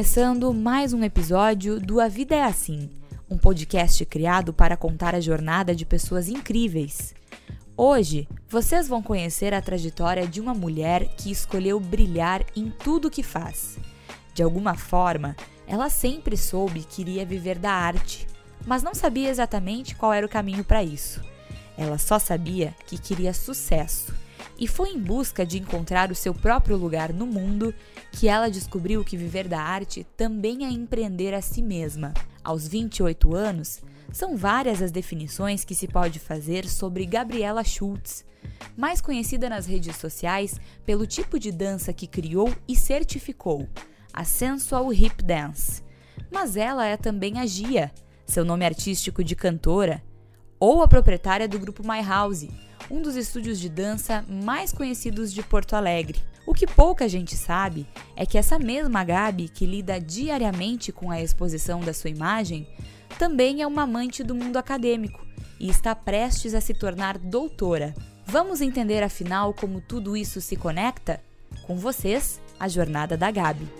começando mais um episódio do A Vida é Assim, um podcast criado para contar a jornada de pessoas incríveis. Hoje, vocês vão conhecer a trajetória de uma mulher que escolheu brilhar em tudo que faz. De alguma forma, ela sempre soube que iria viver da arte, mas não sabia exatamente qual era o caminho para isso. Ela só sabia que queria sucesso e foi em busca de encontrar o seu próprio lugar no mundo que ela descobriu que viver da arte também é empreender a si mesma. Aos 28 anos, são várias as definições que se pode fazer sobre Gabriela Schultz, mais conhecida nas redes sociais pelo tipo de dança que criou e certificou, a sensual hip dance. Mas ela é também a Gia, seu nome artístico de cantora, ou a proprietária do grupo My House, um dos estúdios de dança mais conhecidos de Porto Alegre. O que pouca gente sabe é que essa mesma Gabi, que lida diariamente com a exposição da sua imagem, também é uma amante do mundo acadêmico e está prestes a se tornar doutora. Vamos entender afinal como tudo isso se conecta? Com vocês, a jornada da Gabi.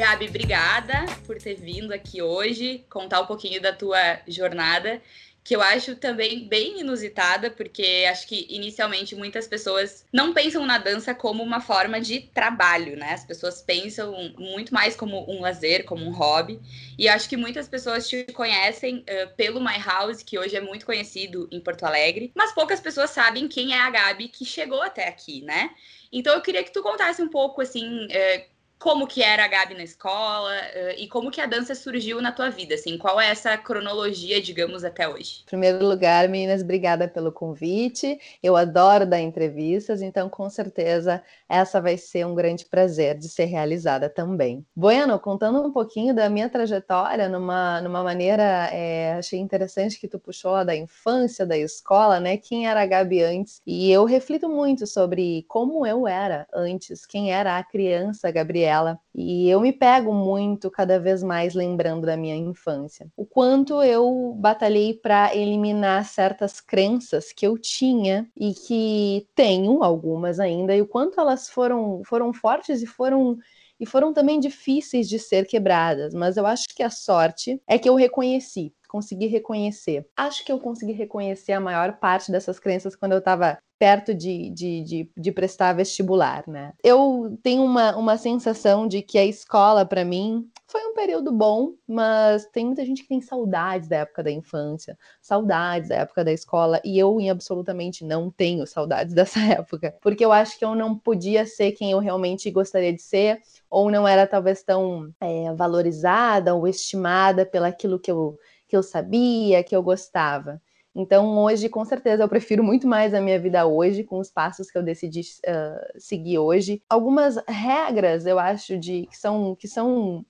Gabi, obrigada por ter vindo aqui hoje, contar um pouquinho da tua jornada, que eu acho também bem inusitada, porque acho que inicialmente muitas pessoas não pensam na dança como uma forma de trabalho, né? As pessoas pensam muito mais como um lazer, como um hobby. E acho que muitas pessoas te conhecem uh, pelo My House, que hoje é muito conhecido em Porto Alegre, mas poucas pessoas sabem quem é a Gabi que chegou até aqui, né? Então eu queria que tu contasse um pouco assim. Uh, como que era a Gabi na escola uh, e como que a dança surgiu na tua vida, assim, qual é essa cronologia, digamos, até hoje? Em primeiro lugar, meninas, obrigada pelo convite. Eu adoro dar entrevistas, então com certeza essa vai ser um grande prazer de ser realizada também. Bueno, contando um pouquinho da minha trajetória, numa, numa maneira, é, achei interessante que tu puxou da infância, da escola, né? Quem era a Gabi antes? E eu reflito muito sobre como eu era antes, quem era a criança Gabriela E eu me pego muito cada vez mais lembrando da minha infância. O quanto eu batalhei para eliminar certas crenças que eu tinha e que tenho algumas ainda, e o quanto elas foram, foram fortes e foram e foram também difíceis de ser quebradas, mas eu acho que a sorte é que eu reconheci, consegui reconhecer. Acho que eu consegui reconhecer a maior parte dessas crenças quando eu estava perto de, de, de, de, prestar vestibular, né? Eu tenho uma, uma sensação de que a escola, para mim, foi um período bom, mas tem muita gente que tem saudades da época da infância, saudades da época da escola, e eu, absolutamente, não tenho saudades dessa época, porque eu acho que eu não podia ser quem eu realmente gostaria de ser, ou não era talvez tão é, valorizada ou estimada pelaquilo que eu, que eu sabia, que eu gostava. Então, hoje, com certeza, eu prefiro muito mais a minha vida hoje, com os passos que eu decidi uh, seguir hoje. Algumas regras, eu acho, de que são, que são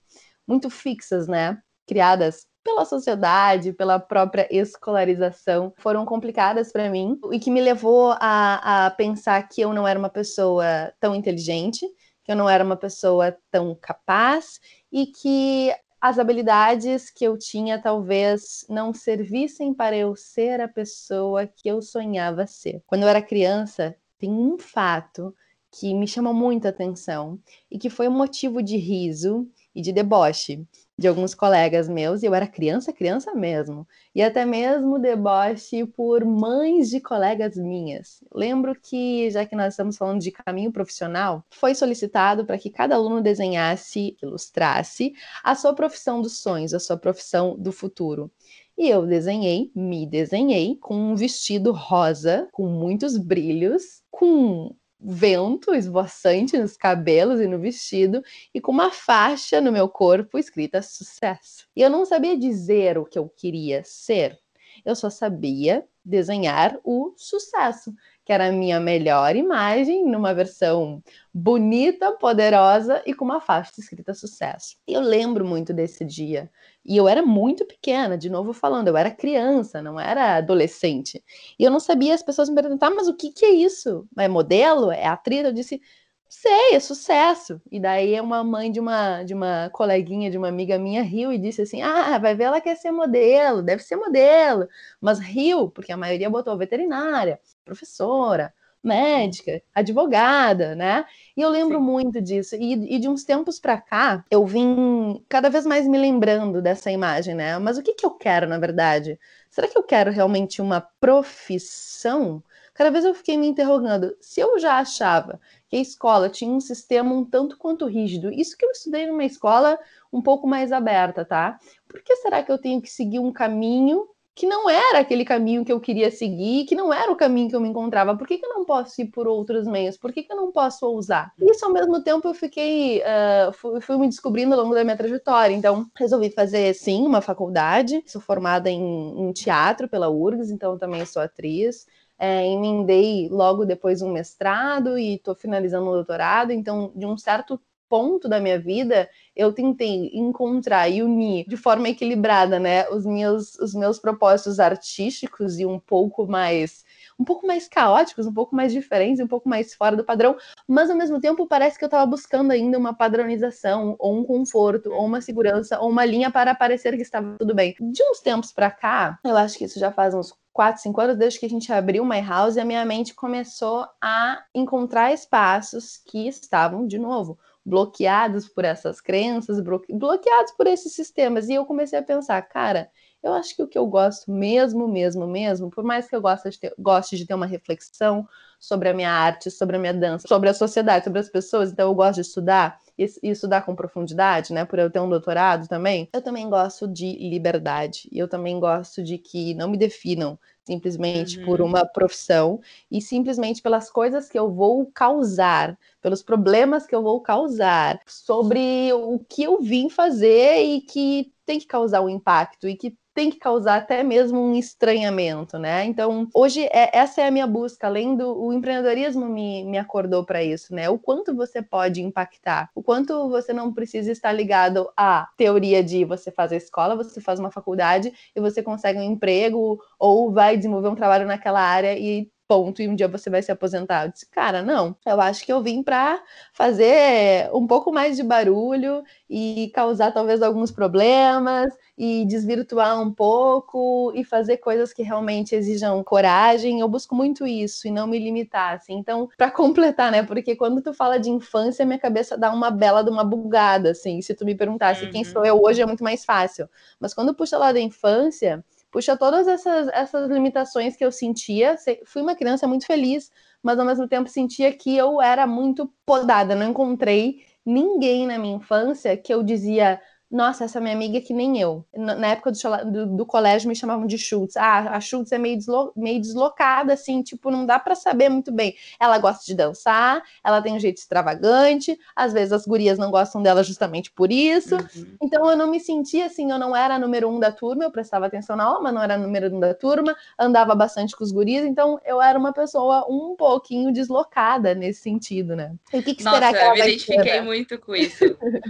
muito fixas, né? Criadas pela sociedade, pela própria escolarização, foram complicadas para mim e que me levou a, a pensar que eu não era uma pessoa tão inteligente, que eu não era uma pessoa tão capaz e que as habilidades que eu tinha talvez não servissem para eu ser a pessoa que eu sonhava ser. Quando eu era criança, tem um fato que me chamou muita atenção e que foi um motivo de riso e de deboche de alguns colegas meus, e eu era criança, criança mesmo, e até mesmo deboche por mães de colegas minhas. Lembro que, já que nós estamos falando de caminho profissional, foi solicitado para que cada aluno desenhasse, ilustrasse a sua profissão dos sonhos, a sua profissão do futuro. E eu desenhei, me desenhei com um vestido rosa, com muitos brilhos, com vento esvoaçante nos cabelos e no vestido e com uma faixa no meu corpo escrita sucesso. E eu não sabia dizer o que eu queria ser. Eu só sabia desenhar o sucesso que era a minha melhor imagem, numa versão bonita, poderosa e com uma faixa escrita sucesso. Eu lembro muito desse dia. E eu era muito pequena, de novo falando, eu era criança, não era adolescente. E eu não sabia, as pessoas me perguntavam, mas o que, que é isso? É modelo? É atriz? Eu disse, sei, é sucesso. E daí uma mãe de uma de uma coleguinha, de uma amiga minha riu e disse assim: "Ah, vai ver ela quer ser modelo, deve ser modelo". Mas riu porque a maioria botou veterinária, professora, médica, advogada, né? E eu lembro Sim. muito disso. E, e, de uns tempos para cá, eu vim cada vez mais me lembrando dessa imagem, né? Mas o que, que eu quero, na verdade? Será que eu quero realmente uma profissão? Cada vez eu fiquei me interrogando. Se eu já achava que a escola tinha um sistema um tanto quanto rígido, isso que eu estudei numa escola um pouco mais aberta, tá? Por que será que eu tenho que seguir um caminho que não era aquele caminho que eu queria seguir, que não era o caminho que eu me encontrava. Por que, que eu não posso ir por outros meios? Por que, que eu não posso ousar? Isso, ao mesmo tempo, eu fiquei, uh, fui, fui, me descobrindo ao longo da minha trajetória. Então, resolvi fazer, sim, uma faculdade. Sou formada em, em teatro pela URGS, então também sou atriz. É, emendei logo depois um mestrado e estou finalizando um doutorado. Então, de um certo ponto da minha vida, eu tentei encontrar e unir de forma equilibrada, né, os meus, os meus propósitos artísticos e um pouco mais um pouco mais caóticos, um pouco mais diferentes, um pouco mais fora do padrão, mas ao mesmo tempo parece que eu estava buscando ainda uma padronização, ou um conforto, ou uma segurança, ou uma linha para parecer que estava tudo bem. De uns tempos para cá, eu acho que isso já faz uns 4, 5 anos, desde que a gente abriu My House, a minha mente começou a encontrar espaços que estavam, de novo, bloqueados por essas crenças, bloqueados por esses sistemas. E eu comecei a pensar, cara, eu acho que o que eu gosto mesmo, mesmo, mesmo, por mais que eu goste de ter, goste de ter uma reflexão sobre a minha arte, sobre a minha dança, sobre a sociedade, sobre as pessoas, então eu gosto de estudar e, e estudar com profundidade, né? Por eu ter um doutorado também, eu também gosto de liberdade. E eu também gosto de que não me definam simplesmente uhum. por uma profissão e simplesmente pelas coisas que eu vou causar, pelos problemas que eu vou causar, sobre o que eu vim fazer e que tem que causar um impacto e que tem que causar até mesmo um estranhamento, né? Então, hoje é, essa é a minha busca, além do o empreendedorismo me, me acordou para isso, né? O quanto você pode impactar, o quanto você não precisa estar ligado à teoria de você faz a escola, você faz uma faculdade e você consegue um emprego ou vai desenvolver um trabalho naquela área e ponto e um dia você vai se aposentar. Eu disse, cara, não. Eu acho que eu vim para fazer um pouco mais de barulho e causar talvez alguns problemas e desvirtuar um pouco e fazer coisas que realmente exijam coragem. Eu busco muito isso e não me limitar, assim. Então, para completar, né? Porque quando tu fala de infância, minha cabeça dá uma bela de uma bugada, assim. Se tu me perguntasse uhum. quem sou eu hoje é muito mais fácil. Mas quando puxa lá da infância, puxa todas essas, essas limitações que eu sentia. Fui uma criança muito feliz, mas ao mesmo tempo sentia que eu era muito podada. Não encontrei ninguém na minha infância que eu dizia nossa, essa minha amiga é que nem eu. Na época do, do, do, colégio me chamavam de Schultz. Ah, a Schultz é meio, deslo, meio deslocada, assim, tipo, não dá para saber muito bem. Ela gosta de dançar, ela tem um jeito extravagante, às vezes as gurias não gostam dela justamente por isso. Uhum. Então eu não me sentia assim, eu não era número um da turma, eu prestava atenção na aula, mas não era número um da turma, andava bastante com os gurias, então eu era uma pessoa um pouquinho deslocada nesse sentido, né? E o que, que Nossa, será que ela eu me identifiquei ter, muito com isso.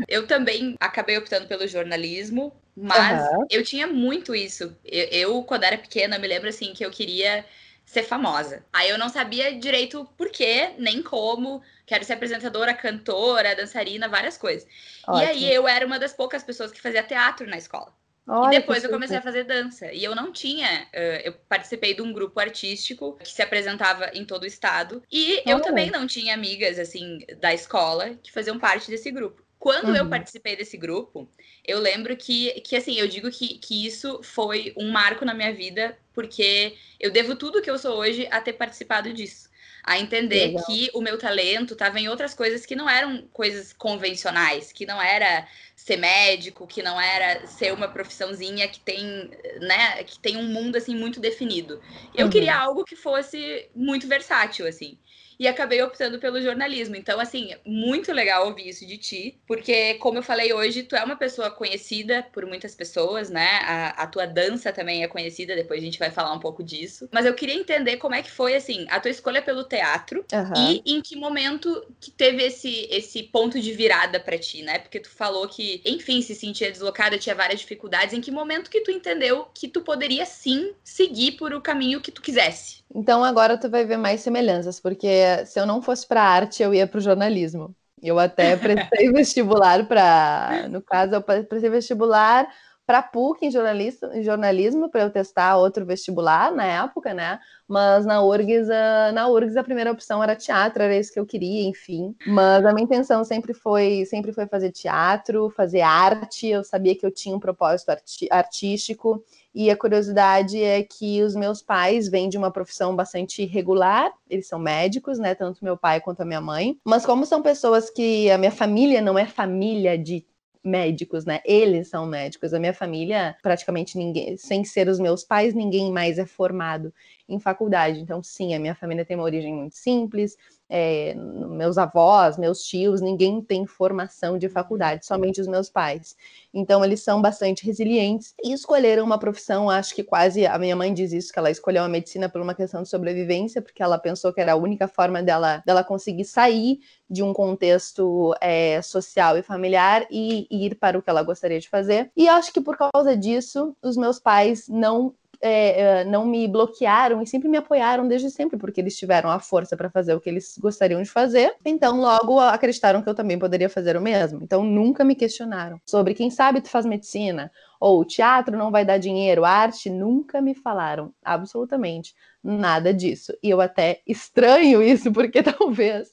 eu também acabei optando pelo jornalismo, mas uhum. eu tinha muito isso. Eu, eu, quando era pequena, me lembro assim que eu queria ser famosa. Aí eu não sabia direito por quê, nem como. Quero ser apresentadora, cantora, dançarina, várias coisas. Ótimo. E aí eu era uma das poucas pessoas que fazia teatro na escola. Olha, e depois eu comecei a fazer dança. E eu não tinha. Uh, eu participei de um grupo artístico que se apresentava em todo o estado. E eu também não tinha amigas, assim, da escola que faziam parte desse grupo. Quando uhum. eu participei desse grupo, eu lembro que, que assim, eu digo que, que isso foi um marco na minha vida, porque eu devo tudo que eu sou hoje a ter participado disso. A entender Legal. que o meu talento estava em outras coisas que não eram coisas convencionais, que não era ser médico, que não era ser uma profissãozinha que tem, né, que tem um mundo assim muito definido. Eu uhum. queria algo que fosse muito versátil assim e acabei optando pelo jornalismo. Então, assim, muito legal ouvir isso de ti, porque, como eu falei hoje, tu é uma pessoa conhecida por muitas pessoas, né? A, a tua dança também é conhecida, depois a gente vai falar um pouco disso. Mas eu queria entender como é que foi, assim, a tua escolha pelo teatro uhum. e em que momento que teve esse, esse ponto de virada para ti, né? Porque tu falou que, enfim, se sentia deslocada, tinha várias dificuldades. Em que momento que tu entendeu que tu poderia sim seguir por o caminho que tu quisesse? Então agora tu vai ver mais semelhanças, porque se eu não fosse para arte, eu ia para o jornalismo. Eu até prestei vestibular para, no caso, eu prestei vestibular para PUC em jornalismo, em jornalismo para eu testar outro vestibular na época, né? Mas na URGS, a, na URGS a primeira opção era teatro, era isso que eu queria, enfim. Mas a minha intenção sempre foi, sempre foi fazer teatro, fazer arte. Eu sabia que eu tinha um propósito arti artístico. E a curiosidade é que os meus pais vêm de uma profissão bastante irregular, eles são médicos, né? Tanto meu pai quanto a minha mãe. Mas como são pessoas que a minha família não é família de médicos, né? Eles são médicos. A minha família, praticamente ninguém, sem ser os meus pais, ninguém mais é formado em faculdade. Então, sim, a minha família tem uma origem muito simples. É, meus avós, meus tios, ninguém tem formação de faculdade, somente os meus pais. Então, eles são bastante resilientes e escolheram uma profissão. Acho que quase a minha mãe diz isso, que ela escolheu a medicina por uma questão de sobrevivência, porque ela pensou que era a única forma dela, dela conseguir sair de um contexto é, social e familiar e, e ir para o que ela gostaria de fazer. E acho que por causa disso, os meus pais não é, é, não me bloquearam e sempre me apoiaram desde sempre, porque eles tiveram a força para fazer o que eles gostariam de fazer. Então, logo acreditaram que eu também poderia fazer o mesmo. Então, nunca me questionaram sobre quem sabe tu faz medicina ou teatro não vai dar dinheiro, arte, nunca me falaram absolutamente nada disso. E eu até estranho isso, porque talvez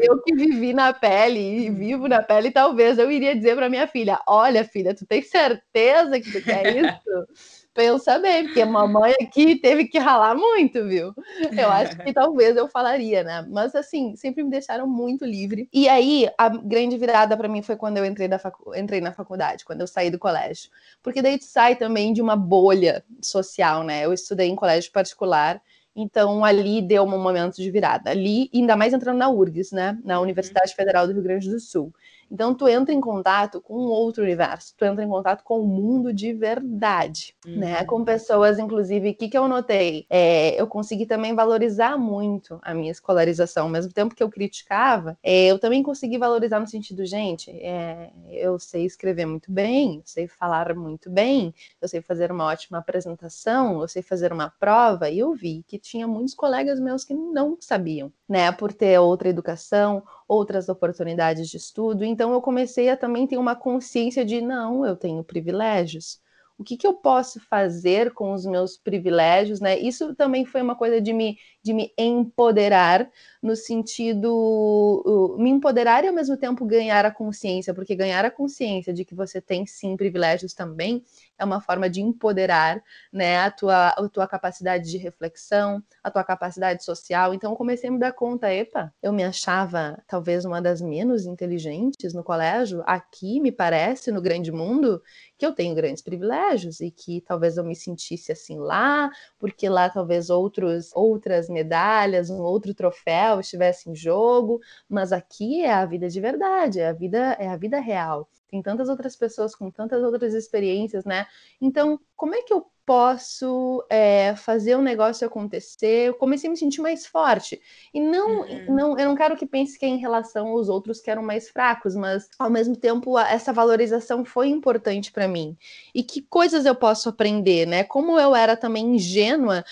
eu que vivi na pele e vivo na pele, talvez eu iria dizer para minha filha: Olha, filha, tu tem certeza que tu quer isso? Pensa bem, porque a mamãe aqui teve que ralar muito, viu? Eu acho que talvez eu falaria, né? Mas assim, sempre me deixaram muito livre. E aí, a grande virada para mim foi quando eu entrei, facu... entrei na faculdade, quando eu saí do colégio. Porque daí tu sai também de uma bolha social, né? Eu estudei em colégio particular. Então, ali deu um momento de virada. Ali, ainda mais entrando na URGS, né? Na uhum. Universidade Federal do Rio Grande do Sul. Então tu entra em contato com um outro universo, tu entra em contato com o mundo de verdade, né? uhum. né? Com pessoas, inclusive, o que, que eu notei? É, eu consegui também valorizar muito a minha escolarização, ao mesmo tempo que eu criticava, é, eu também consegui valorizar no sentido, gente, é, eu sei escrever muito bem, eu sei falar muito bem, eu sei fazer uma ótima apresentação, eu sei fazer uma prova, e eu vi que tinha muitos colegas meus que não sabiam, né? Por ter outra educação, outras oportunidades de estudo. Então eu comecei a também ter uma consciência de não, eu tenho privilégios. O que, que eu posso fazer com os meus privilégios, né? Isso também foi uma coisa de me, de me empoderar no sentido me empoderar e ao mesmo tempo ganhar a consciência, porque ganhar a consciência de que você tem sim privilégios também é uma forma de empoderar, né, a tua, a tua capacidade de reflexão, a tua capacidade social. Então eu comecei a me dar conta, epa, eu me achava talvez uma das menos inteligentes no colégio, aqui me parece no grande mundo que eu tenho grandes privilégios e que talvez eu me sentisse assim lá, porque lá talvez outros outras medalhas, um outro troféu estivesse em jogo, mas aqui é a vida de verdade, é a vida, é a vida real. Tem tantas outras pessoas com tantas outras experiências, né? Então, como é que eu posso é, fazer o um negócio acontecer. Eu comecei a me sentir mais forte. E não, uhum. não, eu não quero que pense que é em relação aos outros que eram mais fracos, mas ao mesmo tempo essa valorização foi importante para mim. E que coisas eu posso aprender, né? Como eu era também ingênua,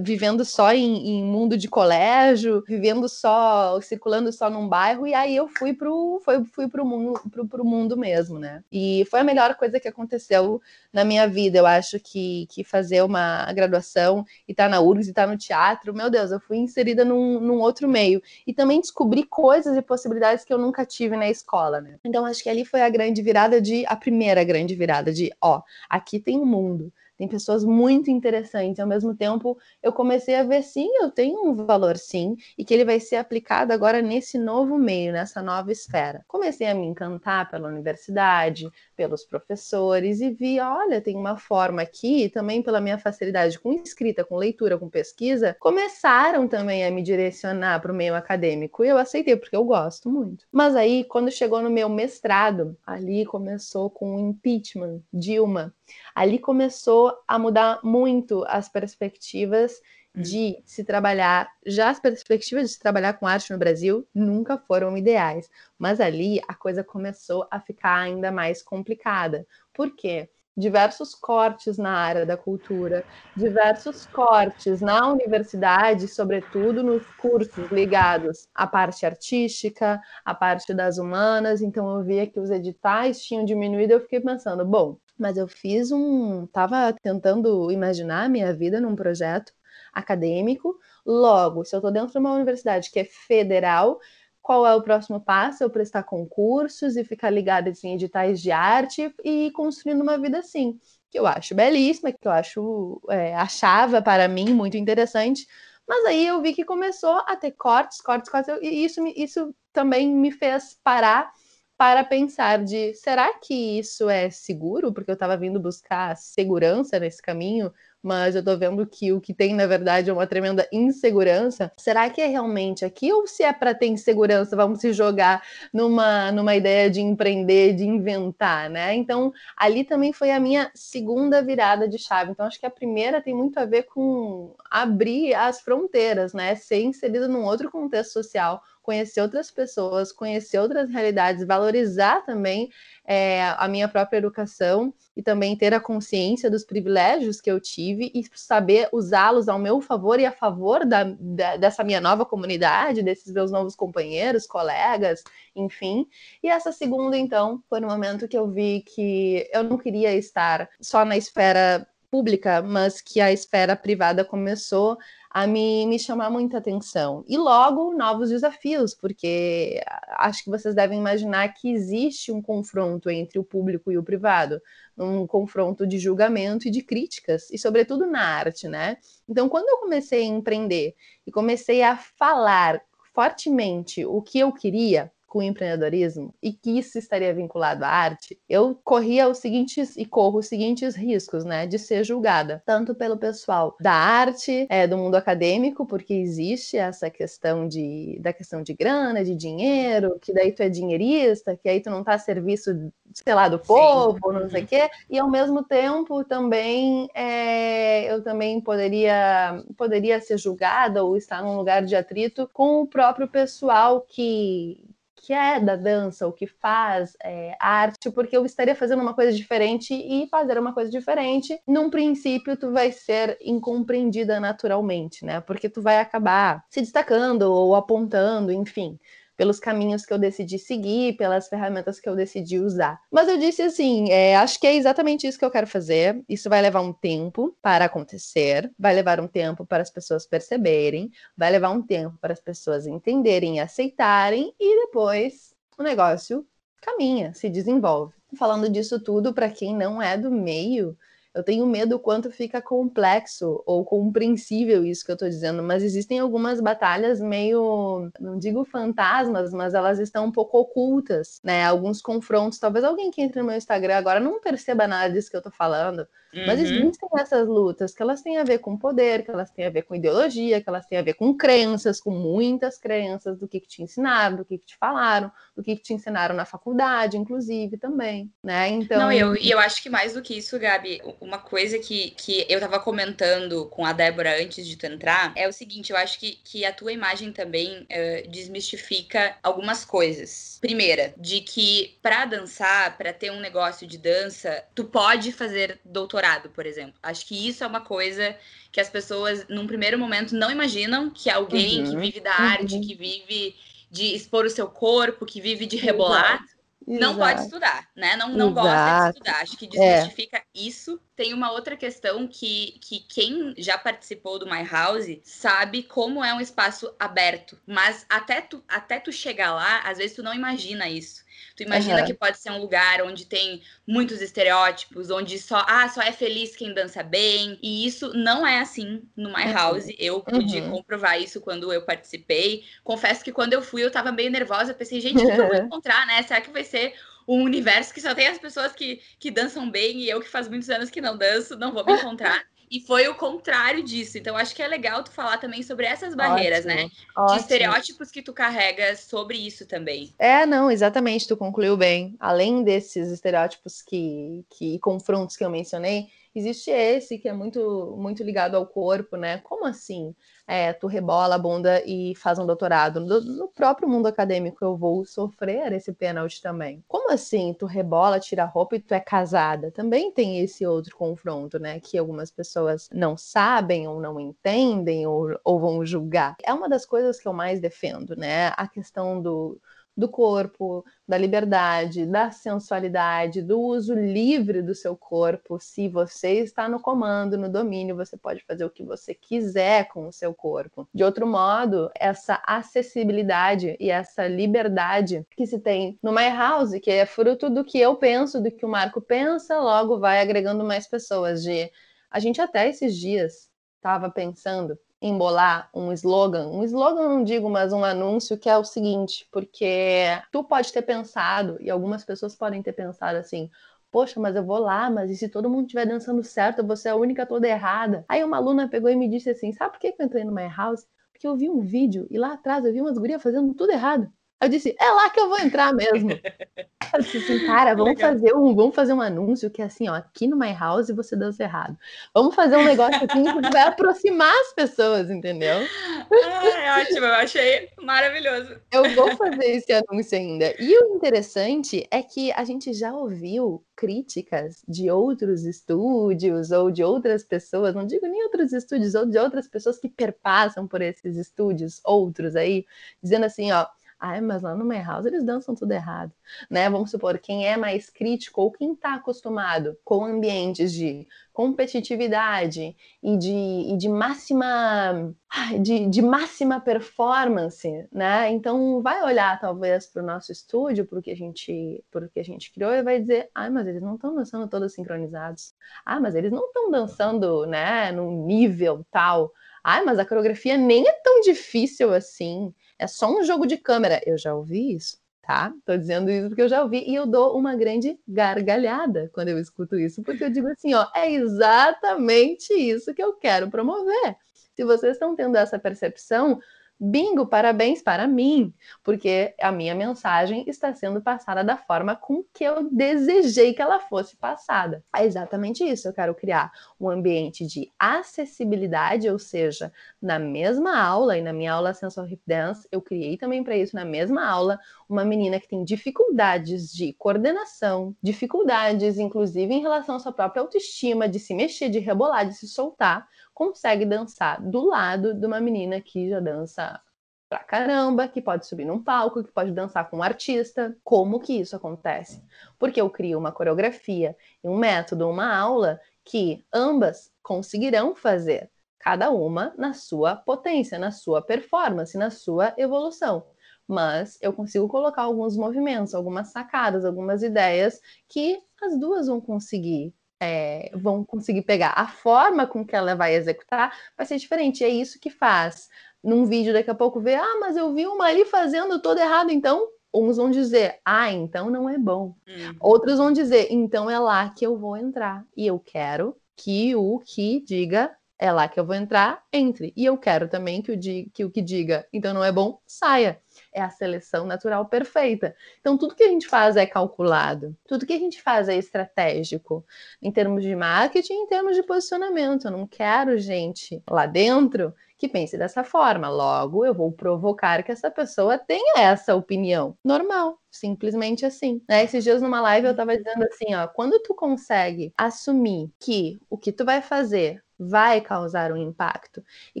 vivendo só em, em, mundo de colégio, vivendo só, circulando só num bairro, e aí eu fui pro, foi, fui pro mundo, pro, pro mundo mesmo, né? E foi a melhor coisa que aconteceu na minha vida. Eu acho que que, fazer uma graduação e estar tá na URGS e estar tá no teatro, meu Deus, eu fui inserida num, num, outro meio. E também descobri coisas e possibilidades que eu nunca tive na escola, né? Então acho que ali foi a grande virada de, a primeira grande virada de, ó, aqui tem um mundo tem pessoas muito interessantes. Ao mesmo tempo, eu comecei a ver sim, eu tenho um valor sim, e que ele vai ser aplicado agora nesse novo meio, nessa nova esfera. Comecei a me encantar pela universidade, pelos professores e vi, olha, tem uma forma aqui, também pela minha facilidade com escrita, com leitura, com pesquisa, começaram também a me direcionar para o meio acadêmico e eu aceitei porque eu gosto muito. Mas aí, quando chegou no meu mestrado, ali começou com o impeachment, Dilma. Ali começou a mudar muito as perspectivas. De se trabalhar, já as perspectivas de se trabalhar com arte no Brasil nunca foram ideais, mas ali a coisa começou a ficar ainda mais complicada. Por quê? Diversos cortes na área da cultura, diversos cortes na universidade, sobretudo nos cursos ligados à parte artística, à parte das humanas. Então, eu via que os editais tinham diminuído. Eu fiquei pensando, bom, mas eu fiz um. Estava tentando imaginar a minha vida num projeto acadêmico. Logo, se eu estou dentro de uma universidade que é federal, qual é o próximo passo? Eu prestar concursos e ficar ligada em editais de arte e construindo uma vida assim, que eu acho belíssima, que eu acho é, achava para mim muito interessante. Mas aí eu vi que começou a ter cortes, cortes, cortes, e isso, isso também me fez parar para pensar de será que isso é seguro? Porque eu estava vindo buscar segurança nesse caminho, mas eu tô vendo que o que tem, na verdade, é uma tremenda insegurança. Será que é realmente aqui ou se é para ter insegurança, vamos se jogar numa, numa ideia de empreender, de inventar, né? Então, ali também foi a minha segunda virada de chave. Então, acho que a primeira tem muito a ver com abrir as fronteiras, né? Ser inserido num outro contexto social conhecer outras pessoas, conhecer outras realidades, valorizar também é, a minha própria educação e também ter a consciência dos privilégios que eu tive e saber usá-los ao meu favor e a favor da, da, dessa minha nova comunidade, desses meus novos companheiros, colegas, enfim. E essa segunda, então, foi no momento que eu vi que eu não queria estar só na esfera pública, mas que a esfera privada começou a me, me chamar muita atenção. E logo, novos desafios, porque acho que vocês devem imaginar que existe um confronto entre o público e o privado, um confronto de julgamento e de críticas, e sobretudo na arte, né? Então, quando eu comecei a empreender e comecei a falar fortemente o que eu queria, com o empreendedorismo e que isso estaria vinculado à arte, eu corria os seguintes e corro os seguintes riscos, né, de ser julgada, tanto pelo pessoal da arte, é, do mundo acadêmico, porque existe essa questão de da questão de grana, de dinheiro, que daí tu é dinheirista, que aí tu não tá a serviço, sei lá, do povo, Sim. não sei o quê, e ao mesmo tempo também é, eu também poderia poderia ser julgada ou estar num lugar de atrito com o próprio pessoal que que é da dança, o que faz é, arte, porque eu estaria fazendo uma coisa diferente e fazer uma coisa diferente, num princípio tu vai ser incompreendida naturalmente, né? Porque tu vai acabar se destacando ou apontando, enfim pelos caminhos que eu decidi seguir, pelas ferramentas que eu decidi usar. Mas eu disse assim: é, acho que é exatamente isso que eu quero fazer. Isso vai levar um tempo para acontecer, vai levar um tempo para as pessoas perceberem, vai levar um tempo para as pessoas entenderem e aceitarem, e depois o negócio caminha, se desenvolve. Falando disso tudo, para quem não é do meio, eu tenho medo quanto fica complexo ou compreensível isso que eu estou dizendo, mas existem algumas batalhas meio, não digo fantasmas, mas elas estão um pouco ocultas, né? Alguns confrontos. Talvez alguém que entre no meu Instagram agora não perceba nada disso que eu estou falando, Uhum. Mas existem essas lutas que elas têm a ver com poder, que elas têm a ver com ideologia, que elas têm a ver com crenças, com muitas crenças do que, que te ensinaram, do que, que te falaram, do que, que te ensinaram na faculdade, inclusive, também, né? Então... Não, eu, eu acho que mais do que isso, Gabi, uma coisa que, que eu tava comentando com a Débora antes de tu entrar, é o seguinte, eu acho que, que a tua imagem também uh, desmistifica algumas coisas. Primeira, de que para dançar, para ter um negócio de dança, tu pode fazer doutorado por exemplo. Acho que isso é uma coisa que as pessoas, num primeiro momento, não imaginam que alguém uhum, que vive da uhum. arte, que vive de expor o seu corpo, que vive de rebolar, Exato. Não pode estudar, né? Não, não gosta de estudar. Acho que desmistifica é. isso. Tem uma outra questão que, que quem já participou do My House sabe como é um espaço aberto. Mas até tu, até tu chegar lá, às vezes tu não imagina isso. Tu imagina uhum. que pode ser um lugar onde tem muitos estereótipos, onde só, ah, só é feliz quem dança bem. E isso não é assim no My uhum. House. Eu pude uhum. comprovar isso quando eu participei. Confesso que quando eu fui, eu tava meio nervosa. Pensei, gente, o que eu vou encontrar, né? Será que vai ser um universo que só tem as pessoas que, que dançam bem e eu que faz muitos anos que não danço, não vou me encontrar. E foi o contrário disso. Então, acho que é legal tu falar também sobre essas barreiras, né? Ótimo, né? Ótimo. De estereótipos que tu carrega sobre isso também. É, não, exatamente, tu concluiu bem. Além desses estereótipos que, que confrontos que eu mencionei, existe esse que é muito, muito ligado ao corpo, né? Como assim? É, tu rebola a bunda e faz um doutorado. No, no, próprio mundo acadêmico eu vou sofrer esse pênalti também. Como assim? Tu rebola, tira a roupa e tu é casada? Também tem esse outro confronto, né? Que algumas pessoas não sabem ou não entendem ou, ou vão julgar. É uma das coisas que eu mais defendo, né? A questão do do corpo, da liberdade, da sensualidade, do uso livre do seu corpo. Se você está no comando, no domínio, você pode fazer o que você quiser com o seu corpo. De outro modo, essa acessibilidade e essa liberdade que se tem no My House, que é fruto do que eu penso, do que o Marco pensa, logo vai agregando mais pessoas de a gente até esses dias estava pensando embolar um slogan, um slogan não digo, mas um anúncio que é o seguinte, porque tu pode ter pensado, e algumas pessoas podem ter pensado assim, poxa, mas eu vou lá, mas e se todo mundo estiver dançando certo, você é a única toda errada? Aí uma aluna pegou e me disse assim, sabe por que eu entrei no My House? Porque eu vi um vídeo e lá atrás eu vi umas gurias fazendo tudo errado. Eu disse, é lá que eu vou entrar mesmo. Eu disse assim, cara, vamos fazer, um, vamos fazer um anúncio que é assim, ó, aqui no My House você dança errado. Vamos fazer um negócio assim que vai aproximar as pessoas, entendeu? é ótimo, eu achei maravilhoso. Eu vou fazer esse anúncio ainda. E o interessante é que a gente já ouviu críticas de outros estúdios ou de outras pessoas, não digo nem outros estúdios, ou de outras pessoas que perpassam por esses estúdios, outros aí, dizendo assim, ó, Ai, mas lá no My House eles dançam tudo errado, né? Vamos supor, quem é mais crítico ou quem está acostumado com ambientes de competitividade e de, e de máxima de, de, máxima performance, né? Então vai olhar talvez para o nosso estúdio, porque a gente, porque a gente criou e vai dizer, ah, mas eles não estão dançando todos sincronizados. Ah, mas eles não estão dançando, né, num nível tal. Ah, mas a coreografia nem é tão difícil assim é só um jogo de câmera. Eu já ouvi isso, tá? Tô dizendo isso porque eu já ouvi e eu dou uma grande gargalhada quando eu escuto isso, porque eu digo assim, ó, é exatamente isso que eu quero promover. Se vocês estão tendo essa percepção, Bingo, parabéns para mim, porque a minha mensagem está sendo passada da forma com que eu desejei que ela fosse passada. É exatamente isso. Eu quero criar um ambiente de acessibilidade, ou seja, na mesma aula, e na minha aula Sensual Hip Dance, eu criei também para isso, na mesma aula, uma menina que tem dificuldades de coordenação, dificuldades, inclusive, em relação à sua própria autoestima, de se mexer, de rebolar, de se soltar consegue dançar do lado de uma menina que já dança pra caramba, que pode subir num palco, que pode dançar com um artista. Como que isso acontece? Porque eu crio uma coreografia e um método, uma aula que ambas conseguirão fazer, cada uma na sua potência, na sua performance, na sua evolução. Mas eu consigo colocar alguns movimentos, algumas sacadas, algumas ideias que as duas vão conseguir é, vão conseguir pegar. A forma com que ela vai executar vai ser diferente. É isso que faz. Num vídeo, daqui a pouco, ver, ah, mas eu vi uma ali fazendo todo errado, então. Uns vão dizer, ah, então não é bom. Uhum. Outros vão dizer, então é lá que eu vou entrar. E eu quero que o que diga é lá que eu vou entrar, entre. E eu quero também que o, que, o que diga, então não é bom, saia. É a seleção natural perfeita. Então, tudo que a gente faz é calculado, tudo que a gente faz é estratégico, em termos de marketing, em termos de posicionamento. Eu não quero gente lá dentro que pense dessa forma. Logo, eu vou provocar que essa pessoa tenha essa opinião. Normal, simplesmente assim. Né? Esses dias numa live eu tava dizendo assim, ó, quando tu consegue assumir que o que tu vai fazer vai causar um impacto. E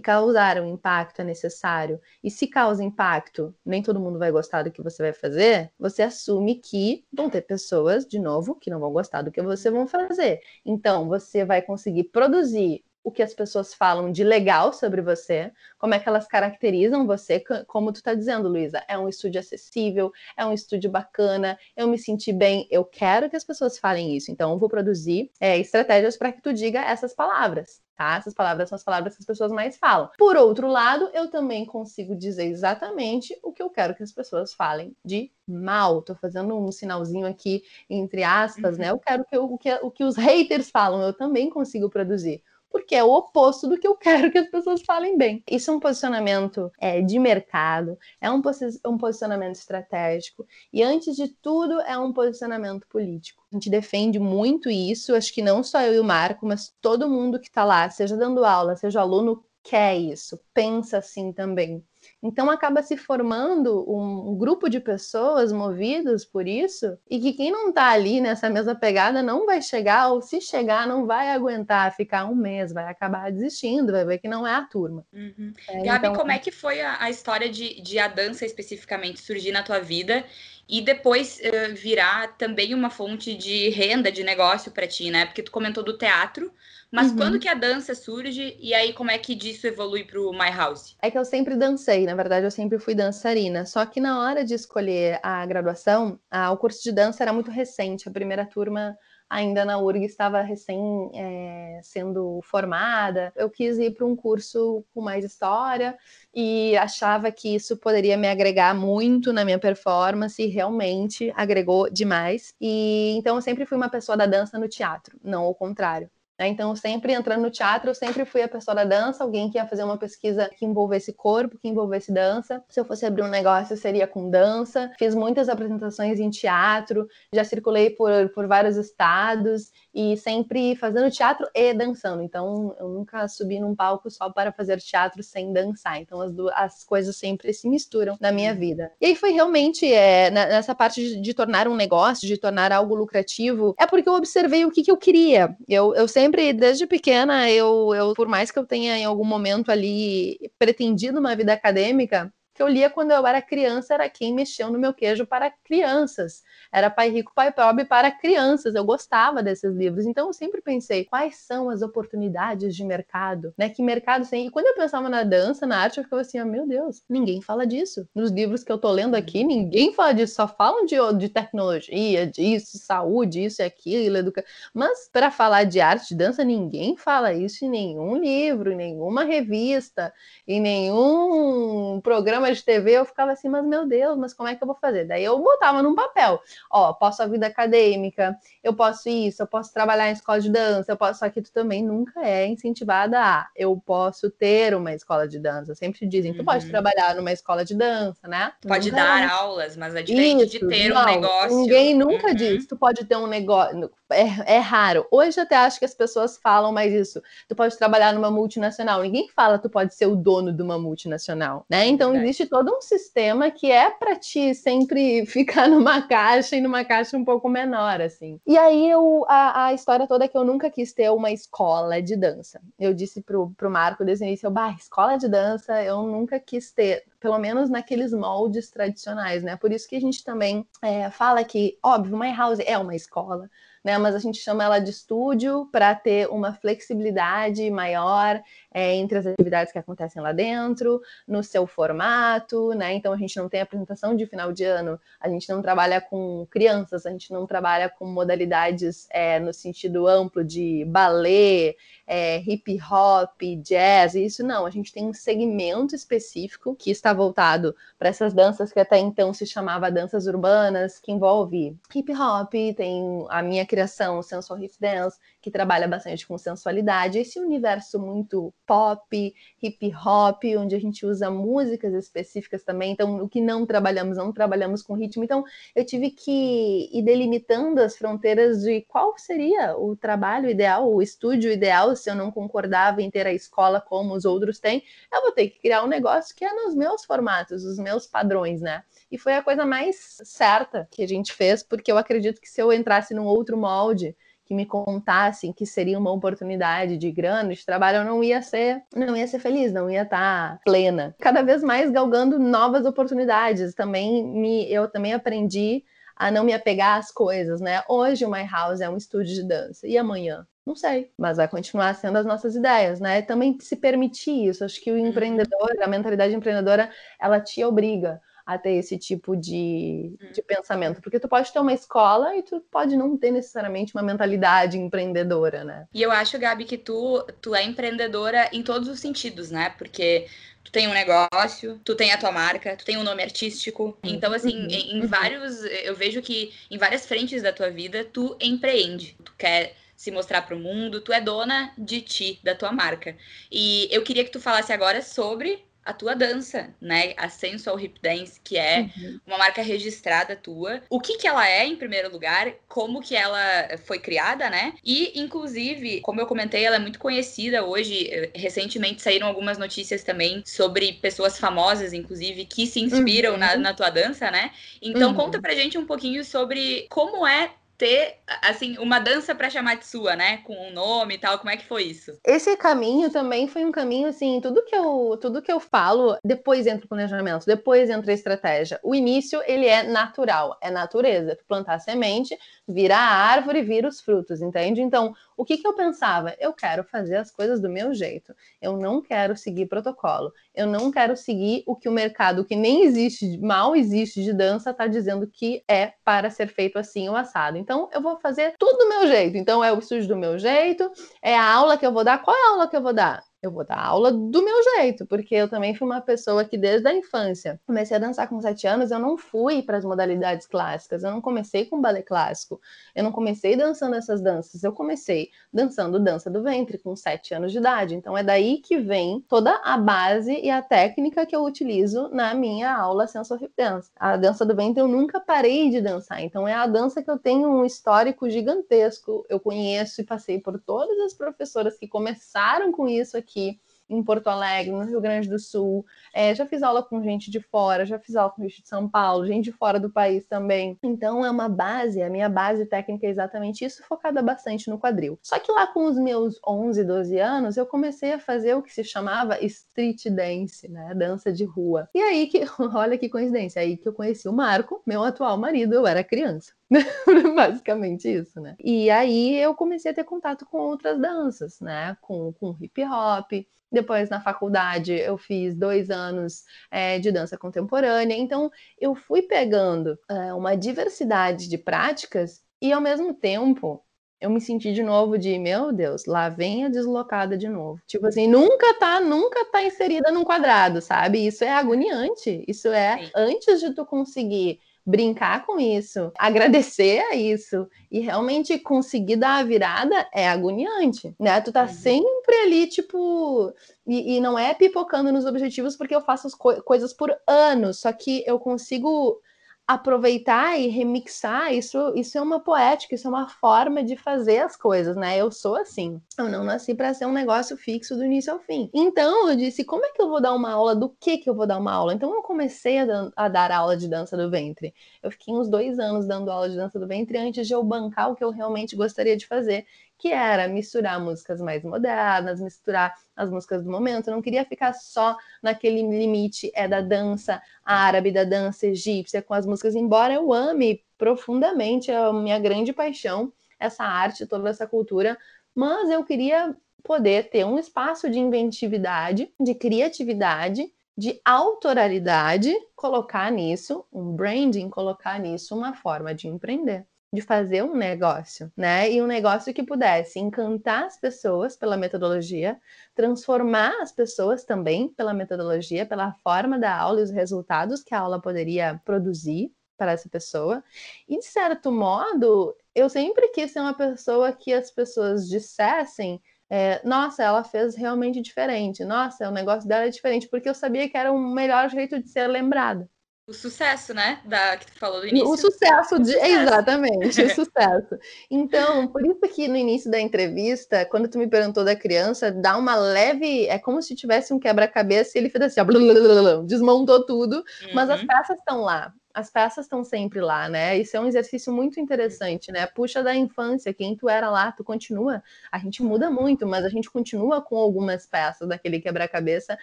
causar um impacto é necessário. E se causa impacto, nem todo mundo vai gostar do que você vai fazer, você assume que vão ter pessoas, de novo, que não vão gostar do que você vai fazer. Então, você vai conseguir produzir o que as pessoas falam de legal sobre você, como é que elas caracterizam você, como tu está dizendo, Luísa, é um estúdio acessível, é um estúdio bacana, eu me senti bem, eu quero que as pessoas falem isso, então eu vou produzir é, estratégias para que tu diga essas palavras. Tá? Essas palavras são as palavras que as pessoas mais falam. Por outro lado, eu também consigo dizer exatamente o que eu quero que as pessoas falem de mal. Tô fazendo um sinalzinho aqui entre aspas, né? uhum. né? Eu quero que eu, o, que, o que os haters falam, eu também consigo produzir porque é o oposto do que eu quero que as pessoas falem bem. Isso é um posicionamento é, de mercado, é um, posi um posicionamento estratégico e, antes de tudo, é um posicionamento político. A gente defende muito isso, acho que não só eu e o Marco, mas todo mundo que está lá, seja dando aula, seja aluno, quer isso, pensa assim também Então acaba se formando um, um grupo de pessoas movidos por isso, e que quem não está ali nessa mesma pegada não vai chegar, ou se chegar, não vai aguentar ficar um mês, vai acabar desistindo, vai ver que não é a turma. Uhum. É, Gabi, então... como é que foi a, a história de, de a dança especificamente surgir na tua vida? E depois uh, virar também uma fonte de renda, de negócio para ti, né? Porque tu comentou do teatro, mas uhum. quando que a dança surge e aí como é que disso evolui para o My House? É que eu sempre dancei, na verdade eu sempre fui dançarina, só que na hora de escolher a graduação, a, o curso de dança era muito recente, a primeira turma ainda na URG estava recém é, sendo formada. Eu quis ir para um curso com mais história e achava que isso poderia me agregar muito na minha performance e realmente agregou demais. E então eu sempre fui uma pessoa da dança no teatro, não o contrário. Né? Então, sempre entrando no teatro, eu sempre fui a pessoa da dança, alguém que ia fazer uma pesquisa que envolvesse corpo, que envolvesse dança. Se eu fosse abrir um negócio, seria com dança. Fiz muitas apresentações em teatro, já circulei por, por vários estados e sempre fazendo teatro e dançando. Então, eu nunca subi num palco só para fazer teatro sem dançar. Então, as, duas, as coisas sempre se misturam na minha vida. E aí foi realmente é, nessa parte de, de, tornar um negócio, de tornar algo lucrativo, é porque eu observei o que, que eu queria. Eu, eu sempre, desde pequena, eu, eu, por mais que eu tenha em algum momento ali pretendido uma vida acadêmica, que eu lia quando eu era criança era quem mexeu no meu queijo para crianças. Era Pai Rico, Pai Pobre para crianças. Eu gostava desses livros. Então eu sempre pensei, quais são as oportunidades de mercado, né? Que mercado tem? E quando eu pensava na dança, na arte, eu ficava assim, oh, meu Deus, ninguém fala disso. Nos livros que eu tô lendo aqui, ninguém fala disso, só falam de, de tecnologia, disso, saúde, isso e aquilo, educação. Mas para falar de arte, de dança, ninguém fala isso em nenhum livro, em nenhuma revista, em nenhum programa programa de TV, eu ficava assim, mas meu Deus, mas como é que eu vou fazer? Daí eu botava num papel, ó, posso a vida acadêmica, eu posso isso, eu posso trabalhar em escola de dança, eu posso, só que tu também nunca é incentivada a, eu posso ter uma escola de dança. Sempre dizem, tu uhum. pode trabalhar numa escola de dança, né? Tu pode dar é. aulas, mas é diferente isso, de ter não, um negócio. Ninguém nunca uhum. diz, tu pode ter um negócio, é, é raro. Hoje até acho que as pessoas falam mais isso. Tu pode trabalhar numa multinacional. Ninguém fala tu pode ser o dono de uma multinacional, né? Então é. Existe todo um sistema que é para ti sempre ficar numa caixa e numa caixa um pouco menor, assim. E aí eu, a, a história toda é que eu nunca quis ter uma escola de dança. Eu disse pro, pro Marco desde o início, bah, escola de dança eu nunca quis ter pelo menos naqueles moldes tradicionais, né? Por isso que a gente também é, fala que, óbvio, My House é uma escola, né? Mas a gente chama ela de estúdio para ter uma flexibilidade maior é, entre as atividades que acontecem lá dentro, no seu formato, né? Então a gente não tem apresentação de final de ano, a gente não trabalha com crianças, a gente não trabalha com modalidades é, no sentido amplo de balé, é, hip hop, jazz, isso não. A gente tem um segmento específico que está voltado para essas danças que até então se chamava danças urbanas, que envolve hip hop, tem a minha criação, sensual hip dance, que trabalha bastante com sensualidade, esse universo muito pop, hip hop, onde a gente usa músicas específicas também. Então, o que não trabalhamos, não trabalhamos com ritmo. Então, eu tive que ir delimitando as fronteiras de qual seria o trabalho ideal, o estúdio ideal, se eu não concordava em ter a escola como os outros têm, eu vou ter que criar um negócio que é nos meus formatos, os meus padrões, né? E foi a coisa mais certa que a gente fez, porque eu acredito que se eu entrasse num outro molde, me contassem que seria uma oportunidade de grana, de trabalho, eu não ia ser, não ia ser feliz, não ia estar plena. Cada vez mais galgando novas oportunidades. Também me, eu também aprendi a não me apegar às coisas, né? Hoje o My House é um estúdio de dança e amanhã não sei, mas vai continuar sendo as nossas ideias, né? Também se permitir isso. Acho que o uhum. empreendedor, a mentalidade empreendedora, ela te obriga a ter esse tipo de, de hum. pensamento. Porque tu pode ter uma escola e tu pode não ter necessariamente uma mentalidade empreendedora, né? E eu acho, Gabi, que tu, tu é empreendedora em todos os sentidos, né? Porque tu tem um negócio, tu tem a tua marca, tu tem um nome artístico. Então, assim, uhum. em, em uhum. vários. Eu vejo que em várias frentes da tua vida, tu empreende. Tu quer se mostrar para o mundo, tu é dona de ti, da tua marca. E eu queria que tu falasse agora sobre a tua dança, né? A Sensual Hip Dance, que é uhum. uma marca registrada tua. O que que ela é, em primeiro lugar, como que ela foi criada, né? E, inclusive, como eu comentei, ela é muito conhecida hoje. Recentemente saíram algumas notícias também sobre pessoas famosas, inclusive, que se inspiram uhum. na, na, tua dança, né? Então, uhum. conta pra gente um pouquinho sobre como é ter, assim, uma dança para chamar de sua, né? Com um nome e tal. Como é que foi isso? Esse caminho também foi um caminho, assim, tudo que eu, tudo que eu falo, depois entra o planejamento, depois entra a estratégia. O início, ele é natural, é natureza. Tu plantar semente, vira a árvore, vira os frutos, entende? Então, o que, que eu pensava? Eu quero fazer as coisas do meu jeito. Eu não quero seguir protocolo. Eu não quero seguir o que o mercado, que nem existe, mal existe de dança, está dizendo que é para ser feito assim o assado. Então, eu vou fazer tudo do meu jeito. Então, é o estúdio do meu jeito, é a aula que eu vou dar. Qual é a aula que eu vou dar? Eu vou dar aula do meu jeito, porque eu também fui uma pessoa que desde a infância comecei a dançar com sete anos, eu não fui para as modalidades clássicas, eu não comecei com balé clássico, eu não comecei dançando essas danças, eu comecei dançando dança do ventre com sete anos de idade. Então é daí que vem toda a base e a técnica que eu utilizo na minha aula Hip Dance. A dança do ventre eu nunca parei de dançar, então é a dança que eu tenho um histórico gigantesco. Eu conheço e passei por todas as professoras que começaram com isso aqui aqui em Porto Alegre, no Rio Grande do Sul. É, já fiz aula com gente de fora, já fiz aula com gente de São Paulo, gente de fora do país também. Então é uma base, a minha base técnica é exatamente isso, focada bastante no quadril. Só que lá com os meus 11, 12 anos, eu comecei a fazer o que se chamava street dance, né? Dança de rua. E aí que, olha que coincidência, aí que eu conheci o Marco, meu atual marido, eu era criança. Basicamente isso, né? E aí eu comecei a ter contato com outras danças, né? Com, com hip hop. Depois, na faculdade, eu fiz dois anos é, de dança contemporânea. Então, eu fui pegando é, uma diversidade de práticas e, ao mesmo tempo, eu me senti de novo de, meu Deus, lá vem a deslocada de novo. Tipo assim, nunca tá, nunca tá inserida num quadrado, sabe? Isso é agoniante. Isso é Sim. antes de tu conseguir brincar com isso, agradecer a isso e realmente conseguir dar a virada é agoniante, né? Tu tá uhum. sempre ali, tipo, e, e, não é pipocando nos objetivos porque eu faço as co coisas por anos, só que eu consigo aproveitar e remixar, isso, isso é uma poética, isso é uma forma de fazer as coisas, né? Eu sou assim. Eu não nasci para ser um negócio fixo do início ao fim. Então eu disse, como é que eu vou dar uma aula? Do que que eu vou dar uma aula? Então eu comecei a, a dar aula de dança do ventre. Eu fiquei uns dois anos dando aula de dança do ventre antes de eu bancar o que eu realmente gostaria de fazer, que era misturar músicas mais modernas, misturar as músicas do momento. Eu não queria ficar só naquele limite é da dança árabe, da dança egípcia com as músicas, embora eu ame profundamente, é a minha grande paixão essa arte, toda essa cultura, mas eu queria poder ter um espaço de inventividade, de criatividade, de autoralidade, colocar nisso um branding, colocar nisso uma forma de empreender de fazer um negócio, né? E um negócio que pudesse encantar as pessoas pela metodologia, transformar as pessoas também pela metodologia, pela forma da aula e os resultados que a aula poderia produzir para essa pessoa. E de certo modo, eu sempre quis ser uma pessoa que as pessoas dissessem é, nossa, ela fez realmente diferente. Nossa, o negócio dela é diferente, porque eu sabia que era o melhor jeito de ser lembrada. O sucesso, né? Da que tu falou do início. O sucesso, de, sucesso. exatamente, o sucesso. Então, por isso que no início da entrevista, quando tu me perguntou da criança, dá uma leve, é como se tivesse um quebra-cabeça e ele fez assim, ó, blá, blá, blá, desmontou tudo, uhum. mas as uhum. peças estão lá as peças estão sempre lá, né? Isso é um exercício muito interessante, né? Puxa da infância, quem tu era lá, tu continua. A gente muda muito, mas a gente continua com algumas peças daquele quebra-cabeça,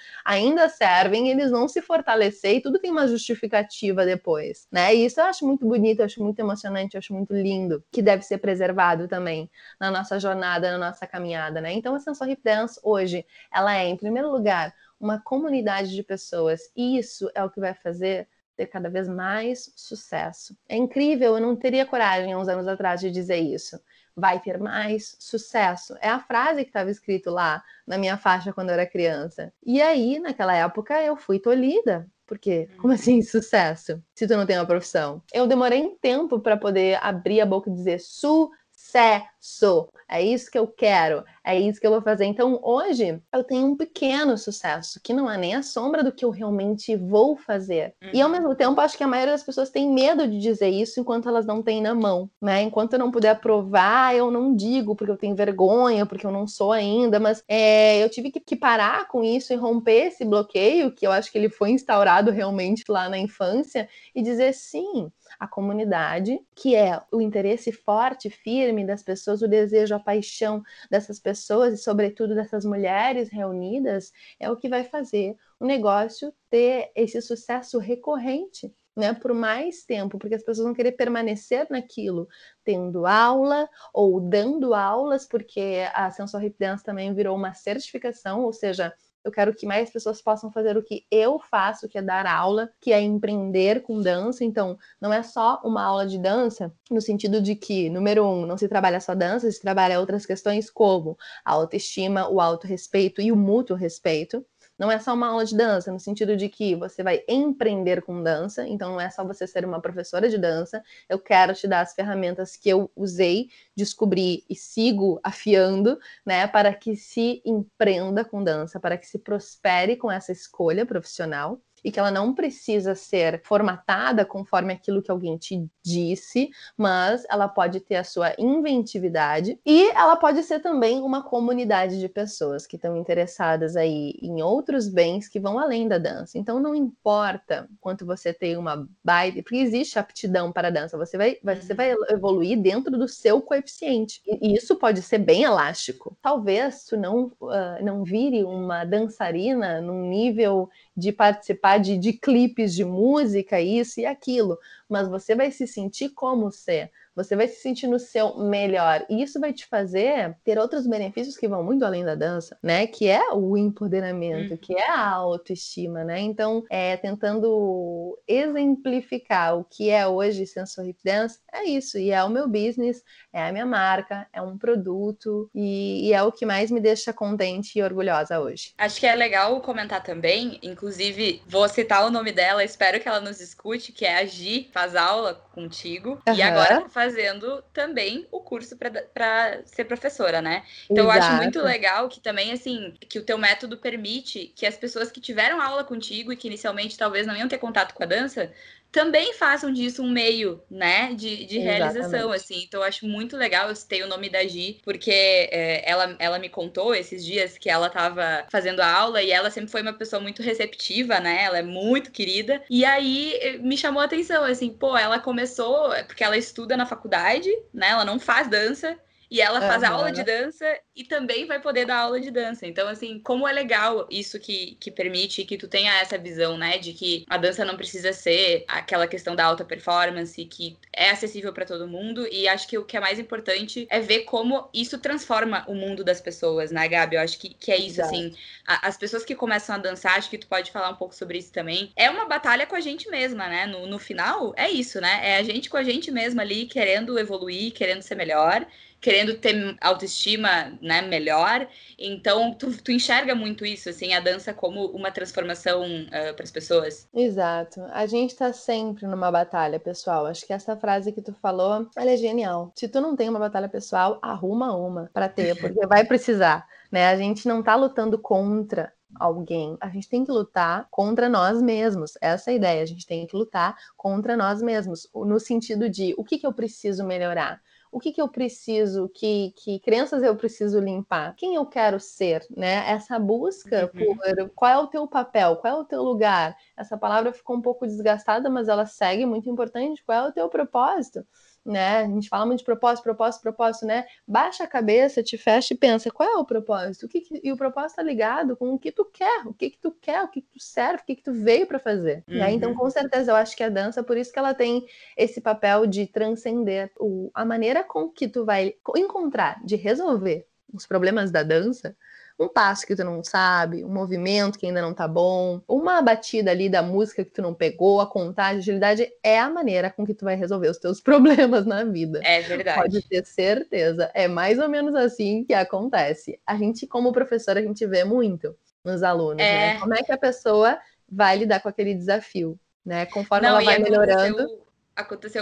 ainda servem, eles vão se fortalecer e tudo tem uma justificativa depois, né? E isso eu acho muito bonito, eu acho muito emocionante, eu acho muito lindo, que deve ser preservado também na nossa jornada, na nossa caminhada, né? Então a Sensor Hip Dance hoje, ela é, em primeiro lugar, uma comunidade de pessoas, e isso é o que vai fazer ter cada vez mais sucesso. É incrível, eu não teria coragem uns anos atrás de dizer isso. Vai ter mais sucesso. É a frase que estava escrito lá na minha faixa quando eu era criança. E aí, naquela época, eu fui tolhida. Porque, como assim sucesso? Se tu não tem uma profissão? Eu demorei um tempo para poder abrir a boca e dizer sucesso sucesso. É isso que eu quero, é isso que eu vou fazer. Então, hoje, eu tenho um pequeno sucesso, que não é nem a sombra do que eu realmente vou fazer. Uhum. E, ao mesmo tempo, acho que a maioria das pessoas tem medo de dizer isso enquanto elas não têm na mão, né? Enquanto eu não puder provar, eu não digo, porque eu tenho vergonha, porque eu não sou ainda, mas é, eu tive que, que parar com isso e romper esse bloqueio, que eu acho que ele foi instaurado realmente lá na infância, e dizer sim, a comunidade, que é o interesse forte, firme das pessoas, o desejo, a paixão dessas pessoas e, sobretudo, dessas mulheres reunidas, é o que vai fazer o negócio ter esse sucesso recorrente. Né, por mais tempo, porque as pessoas vão querer permanecer naquilo, tendo aula ou dando aulas, porque a Sensor Hip Dance também virou uma certificação, ou seja, eu quero que mais pessoas possam fazer o que eu faço, que é dar aula, que é empreender com dança. Então, não é só uma aula de dança, no sentido de que, número um, não se trabalha só dança, se trabalha outras questões como a autoestima, o autorrespeito e o mútuo respeito. Não é só uma aula de dança, no sentido de que você vai empreender com dança, então não é só você ser uma professora de dança. Eu quero te dar as ferramentas que eu usei, descobri e sigo afiando, né, para que se empreenda com dança, para que se prospere com essa escolha profissional e que ela não precisa ser formatada conforme aquilo que alguém te disse, mas ela pode ter a sua inventividade e ela pode ser também uma comunidade de pessoas que estão interessadas aí em outros bens que vão além da dança. Então não importa quanto você tem uma baile, porque existe aptidão para a dança, você vai, você vai evoluir dentro do seu coeficiente. E isso pode ser bem elástico. Talvez tu não, uh, não vire uma dançarina num nível de participar de, de clipes de música, isso e aquilo, mas você vai se sentir como ser você vai se sentir no seu melhor. E isso vai te fazer ter outros benefícios que vão muito além da dança, né? Que é o empoderamento, que é a autoestima, né? Então, é, tentando exemplificar o que é hoje Sensor Hip Dance, é isso. E é o meu business, é a minha marca, é um produto e, e é o que mais me deixa contente e orgulhosa hoje. Acho que é legal comentar também, inclusive, vou citar o nome dela, espero que ela nos escute, que é a Gi, faz aula contigo. Uhum. E agora tá fazendo também o curso para ser professora, né? Então Exato. eu acho muito legal que também, assim, que o teu método permite que as pessoas que tiveram aula contigo e que inicialmente talvez não iam ter contato com a dança, também façam disso um meio, né, de, de realização, assim. Então, eu acho muito legal, eu citei o nome da Gi, porque é, ela, ela me contou esses dias que ela estava fazendo a aula e ela sempre foi uma pessoa muito receptiva, né, ela é muito querida. E aí, eh, me chamou a atenção, assim, pô, ela começou, porque ela estuda na faculdade, né, ela não faz dança, e ela faz uhum. aula de dança e também vai poder dar aula de dança. Então, assim, como é legal isso que, que permite que tu tenha essa visão, né? De que a dança não precisa ser aquela questão da alta performance, que é acessível para todo mundo. E acho que o que é mais importante é ver como isso transforma o mundo das pessoas, né, Gabi? Eu acho que, que é isso, Exato. assim. A, as pessoas que começam a dançar, acho que tu pode falar um pouco sobre isso também. É uma batalha com a gente mesma, né? No, no final, é isso, né? É a gente com a gente mesma ali, querendo evoluir, querendo ser melhor querendo ter autoestima né, melhor. Então, tu, tu enxerga muito isso, assim, a dança como uma transformação uh, ah, para as pessoas? Exato. A gente está sempre numa batalha pessoal. Acho que essa frase que tu falou, ela é genial. Se tu não tem uma batalha pessoal, arruma uma para ter, porque vai precisar. Né? A gente não está lutando contra alguém. A gente tem que lutar contra nós mesmos. Essa é a ideia. A gente tem que lutar contra nós mesmos, no sentido de o que, que eu preciso melhorar o que, que eu preciso, que, que crenças eu preciso limpar, quem eu quero ser, né? Essa busca uhum. por qual é o teu papel, qual é o teu lugar. Essa palavra ficou um pouco desgastada, mas ela segue muito importante. Qual é o teu propósito? Né? A gente fala muito de propósito, propósito, propósito, né? Baixa a cabeça, te fecha e pensa, qual é o propósito? O que, que... E o propósito está ligado com o que tu quer, o que que tu quer, o que, que tu serve, o que que tu veio para fazer. Uhum. Né? Então, com certeza, eu acho que a dança, por isso que ela tem esse papel de transcender o... a maneira com que tu vai encontrar, de resolver os problemas da dança, um passo que tu não sabe, um movimento que ainda não tá bom, uma batida ali da música que tu não pegou, a contagem, a agilidade é a maneira com que tu vai resolver os teus problemas na vida. É verdade. Pode ter certeza. É mais ou menos assim que acontece. A gente, como professor, a gente vê muito nos alunos, é... né? Como é que a pessoa vai lidar com aquele desafio, né? Conforme não, ela vai melhorando aconteceu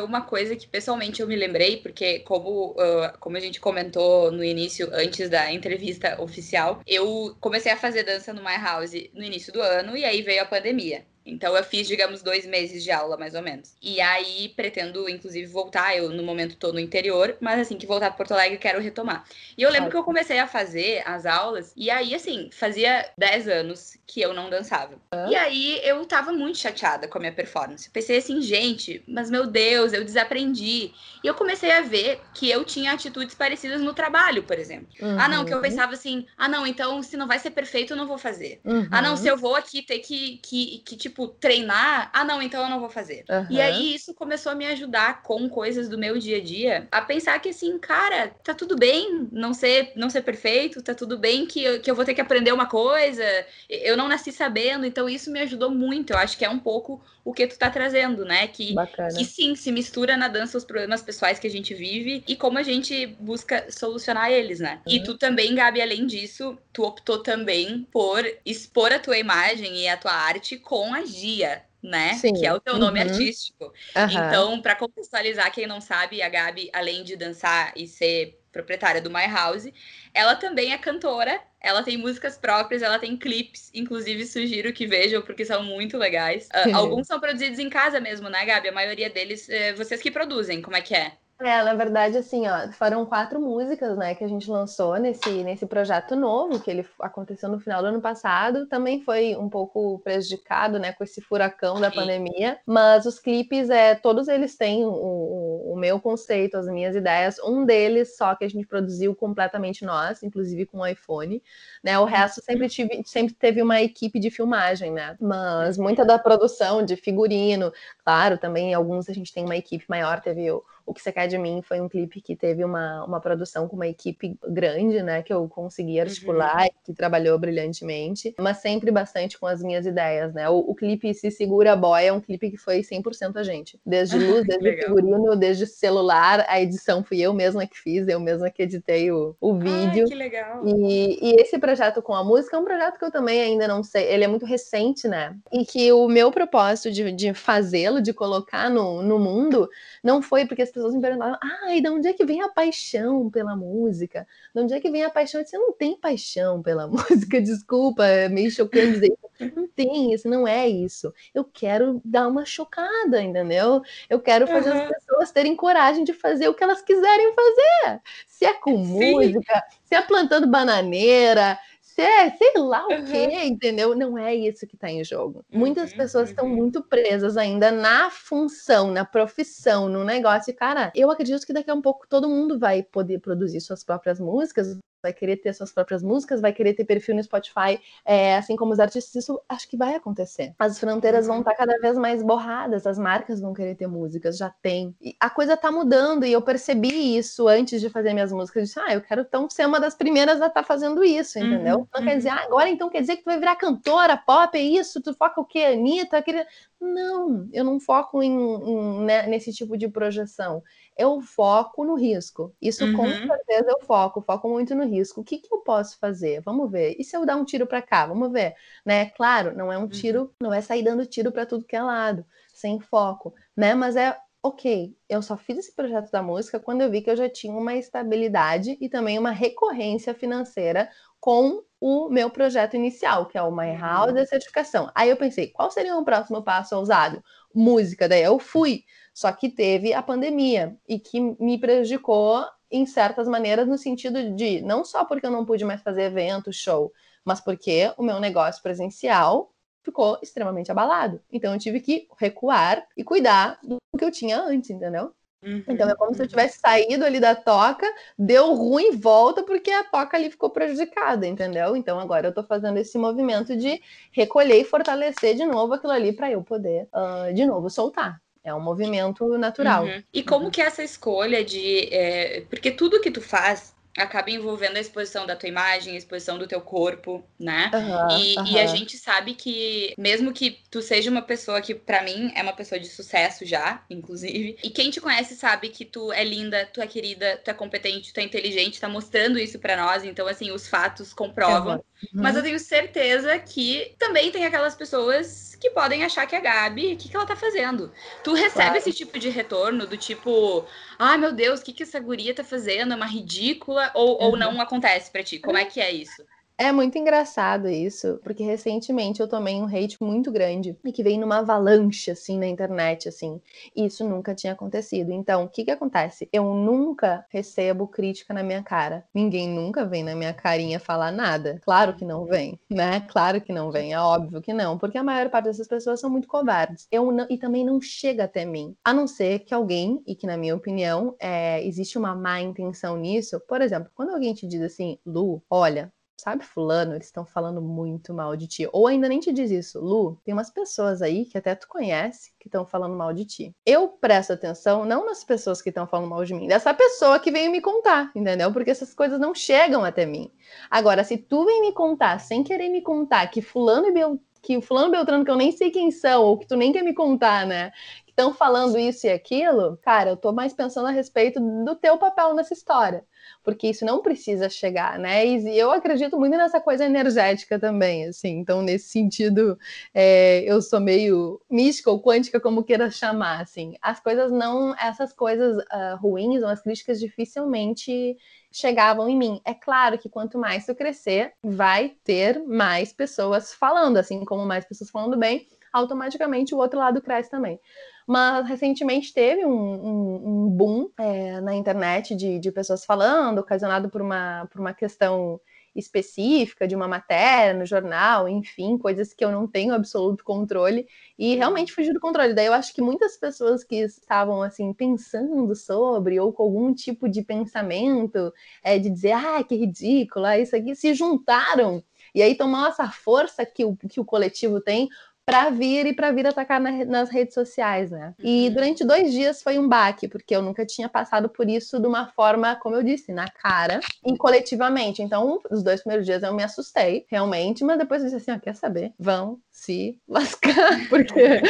uma coisa que pessoalmente eu me lembrei, porque como, uh, como a gente comentou no início, antes da entrevista oficial, eu comecei a fazer dança no My House no início do ano e aí veio a pandemia. Então eu fiz, digamos, dois meses de aula, mais ou menos. E aí pretendo, inclusive, voltar. Eu, no momento, tô no interior, mas assim que voltar para Porto Alegre, quero retomar. E eu lembro que eu comecei a fazer as aulas, e aí, assim, fazia 10 anos que eu não dançava. E aí eu tava muito chateada com a minha performance. Pensei assim, gente, mas meu Deus, eu desaprendi. E eu comecei a ver que eu tinha atitudes parecidas no trabalho, por exemplo. Uhum. Ah, não, que eu uhum. pensava assim, ah, não, então se não vai ser perfeito, eu não vou fazer. Uhum. Ah, não, se eu vou aqui ter que, que, que tipo, tipo, treinar, ah, não, então eu não vou fazer. Uhum. E aí isso começou a me ajudar com coisas do meu dia a dia a pensar que assim, cara, tá tudo bem não ser, não ser perfeito, tá tudo bem que eu, que eu vou ter que aprender uma coisa, eu não nasci sabendo, então isso me ajudou muito. Eu acho que é um pouco o que tu tá trazendo, né? Que, que sim, se mistura na dança os problemas pessoais que a gente vive e como a gente busca solucionar eles, né? Uhum. E tu também, Gabi, além disso, tu optou também por expor a tua imagem e a tua arte com a Gia, né? Sim. Que é o teu uhum. nome artístico. Uhum. Então, para contextualizar quem não sabe, a Gabi, além de dançar e ser proprietária do My House, ela também é cantora, ela tem músicas próprias, ela tem clipes, inclusive sugiro que vejam, porque são muito legais. Uh, alguns são produzidos em casa mesmo, né, Gabi? A maioria deles, uh, vocês que produzem, como é que é? É, na verdade, assim, ó, foram quatro músicas, né, que a gente lançou nesse, nesse projeto novo, que ele aconteceu no final do ano passado. Também foi um pouco prejudicado, né, com esse furacão da Sim. pandemia. Mas os clipes, é, todos eles têm o, o, o, meu conceito, as minhas ideias. Um deles só que a gente produziu completamente nós, inclusive com o iPhone, né? O resto sempre, tive, sempre teve uma equipe de filmagem, né? Mas muita da produção de figurino, claro, também alguns a gente tem uma equipe maior, teve o o que Você Quer de Mim foi um clipe que teve uma, uma produção com uma equipe grande, né? Que eu consegui articular uhum. que trabalhou brilhantemente, mas sempre bastante com as minhas ideias, né? O, o clipe Se Segura Boy é um clipe que foi 100% a gente. Desde luz, desde figurino, desde celular, a edição fui eu mesma que fiz, eu mesma que editei o, o vídeo. Ai, que legal! E, e esse projeto com a música é um projeto que eu também ainda não sei, ele é muito recente, né? E que o meu propósito de, de fazê-lo, de colocar no, no mundo, não foi porque as pessoas me perguntavam, ai, de onde é que vem a paixão pela música? De onde é que vem a paixão? Você não tem paixão pela música, desculpa, é meio chocante dizer isso. Não tem, isso não é isso. Eu quero dar uma chocada, entendeu? Eu quero fazer uhum. as pessoas terem coragem de fazer o que elas quiserem fazer. Se é com Sim. música, se é plantando bananeira, é, sei lá o quê, entendeu? Não é isso que está em jogo. Muitas uhum, pessoas estão uhum. muito presas ainda na função, na profissão, no negócio. E, cara, eu acredito que daqui a um pouco todo mundo vai poder produzir suas próprias músicas, vai querer ter suas próprias músicas, vai querer ter perfil no Spotify, é, assim como os artistas, isso acho que vai acontecer. As fronteiras vão estar uhum. tá cada vez mais borradas, as marcas vão querer ter músicas, já tem. E a coisa tá mudando e eu percebi isso antes de fazer minhas músicas. Eu disse, ah, eu quero então ser uma das primeiras a estar tá fazendo isso, entendeu? Uhum, não uhum. quer dizer, ah, agora então quer dizer que tu vai virar cantora, pop, é isso? Tu foca o quê? Anitta? Aquele... Não, eu não foco em, em né, nesse tipo de projeção eu foco no risco. Isso uhum. com certeza eu foco, foco muito no risco. O que, que eu posso fazer? Vamos ver. E se eu dar um tiro para cá? Vamos ver, né? Claro, não é um uhum. tiro, não é sair dando tiro para tudo que é lado, sem foco, né? Mas é ok, eu só fiz esse projeto da música quando eu vi que eu já tinha uma estabilidade e também uma recorrência financeira com o meu projeto inicial, que é o My House e a certificação. Aí eu pensei, qual seria o próximo passo ousado? Música, daí eu fui. Só que teve a pandemia e que me prejudicou em certas maneiras, no sentido de não só porque eu não pude mais fazer evento, show, mas porque o meu negócio presencial ficou extremamente abalado. Então eu tive que recuar e cuidar do que eu tinha antes, entendeu? Uhum, então é como uhum. se eu uhum. tivesse saído ali da toca, deu ruim, volta, porque a toca ali ficou prejudicada, entendeu? Então agora eu tô fazendo esse movimento de recolher e fortalecer de novo aquilo ali para eu poder uh, de novo soltar. É um movimento natural. Uhum. E como que é essa escolha de. É, porque tudo que tu faz acaba envolvendo a exposição da tua imagem, a exposição do teu corpo, né? Uhum, e, uhum. e, a gente sabe que, mesmo que tu seja uma pessoa que, para mim, é uma pessoa de sucesso já, inclusive, e quem te conhece sabe que tu é linda, tu é querida, tu é competente, tu é inteligente, tá mostrando isso para nós, então, assim, os fatos comprovam. Uhum. Uhum. Mas eu tenho certeza que também tem aquelas pessoas que podem achar que a Gabi, o que, que ela tá fazendo? Tu recebe claro. esse tipo de retorno do tipo, ai ah, meu Deus, o que, que essa guria tá fazendo? É uma ridícula? Ou, uhum. ou não acontece pra ti? Como é que é isso? É muito engraçado isso, porque recentemente eu tomei um hate muito grande e que veio numa avalanche, assim, na internet, assim. E isso nunca tinha acontecido. Então, o que que acontece? Eu nunca recebo crítica na minha cara. Ninguém nunca vem na minha carinha falar nada. Claro que não vem, né? Claro que não vem, é óbvio que não, porque a maior parte dessas pessoas são muito covardes. Eu não, e também não chega até mim. A não ser que alguém, e que na minha opinião, é, existe uma má intenção nisso. Por exemplo, quando alguém te diz assim, Lu, olha, sabe, fulano, eles estão falando muito mal de ti. Ou ainda nem te diz isso, Lu, tem umas pessoas aí que até tu conhece que estão falando mal de ti. Eu presto atenção não nas pessoas que estão falando mal de mim, dessa pessoa que veio me contar, entendeu? Porque essas coisas não chegam até mim. Agora, se tu vem me contar, sem querer me contar, que fulano e que fulano Beltrano, que eu nem sei quem são, ou que tu nem quer me contar, né? Estão falando isso e aquilo, cara, eu tô mais pensando a respeito do teu papel nessa história porque isso não precisa chegar, né? E eu acredito muito nessa coisa energética também, assim. Então, nesse sentido, é, eu sou meio mística ou quântica, como queira chamar, assim. As coisas não, essas coisas uh, ruins ou as críticas dificilmente chegavam em mim. É claro que quanto mais tu crescer, vai ter mais pessoas falando, assim como mais pessoas falando bem, automaticamente o outro lado cresce também. Mas recentemente teve um, um, um boom é, na internet de, de pessoas falando, ocasionado por uma, por uma questão específica de uma matéria no jornal, enfim, coisas que eu não tenho absoluto controle e realmente fugiu do controle. Daí eu acho que muitas pessoas que estavam assim pensando sobre ou com algum tipo de pensamento é, de dizer, ah, que ridículo, ah, isso aqui se juntaram e aí tomou essa força que o, que o coletivo tem para vir e para vir atacar na, nas redes sociais, né? E uhum. durante dois dias foi um baque, porque eu nunca tinha passado por isso de uma forma, como eu disse, na cara e coletivamente. Então, os dois primeiros dias eu me assustei, realmente, mas depois eu disse assim: ah, quer saber? Vão se lascar, porque,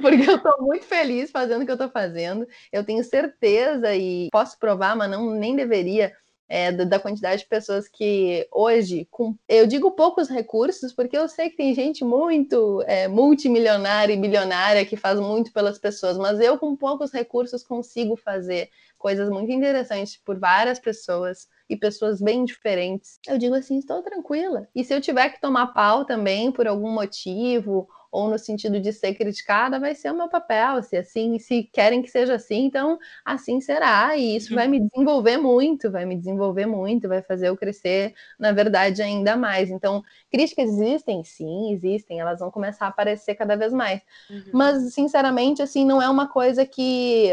porque eu tô muito feliz fazendo o que eu tô fazendo. Eu tenho certeza e posso provar, mas não nem deveria é, da quantidade de pessoas que hoje, com, eu digo poucos recursos, porque eu sei que tem gente muito é, multimilionária e bilionária que faz muito pelas pessoas, mas eu, com poucos recursos, consigo fazer coisas muito interessantes por várias pessoas e pessoas bem diferentes. Eu digo assim, estou tranquila. E se eu tiver que tomar pau também por algum motivo, ou no sentido de ser criticada, vai ser o meu papel. Se assim, se querem que seja assim, então assim será. E isso uhum. vai me desenvolver muito, vai me desenvolver muito, vai fazer eu crescer, na verdade, ainda mais. Então, críticas existem, sim, existem, elas vão começar a aparecer cada vez mais. Uhum. Mas, sinceramente, assim, não é uma coisa que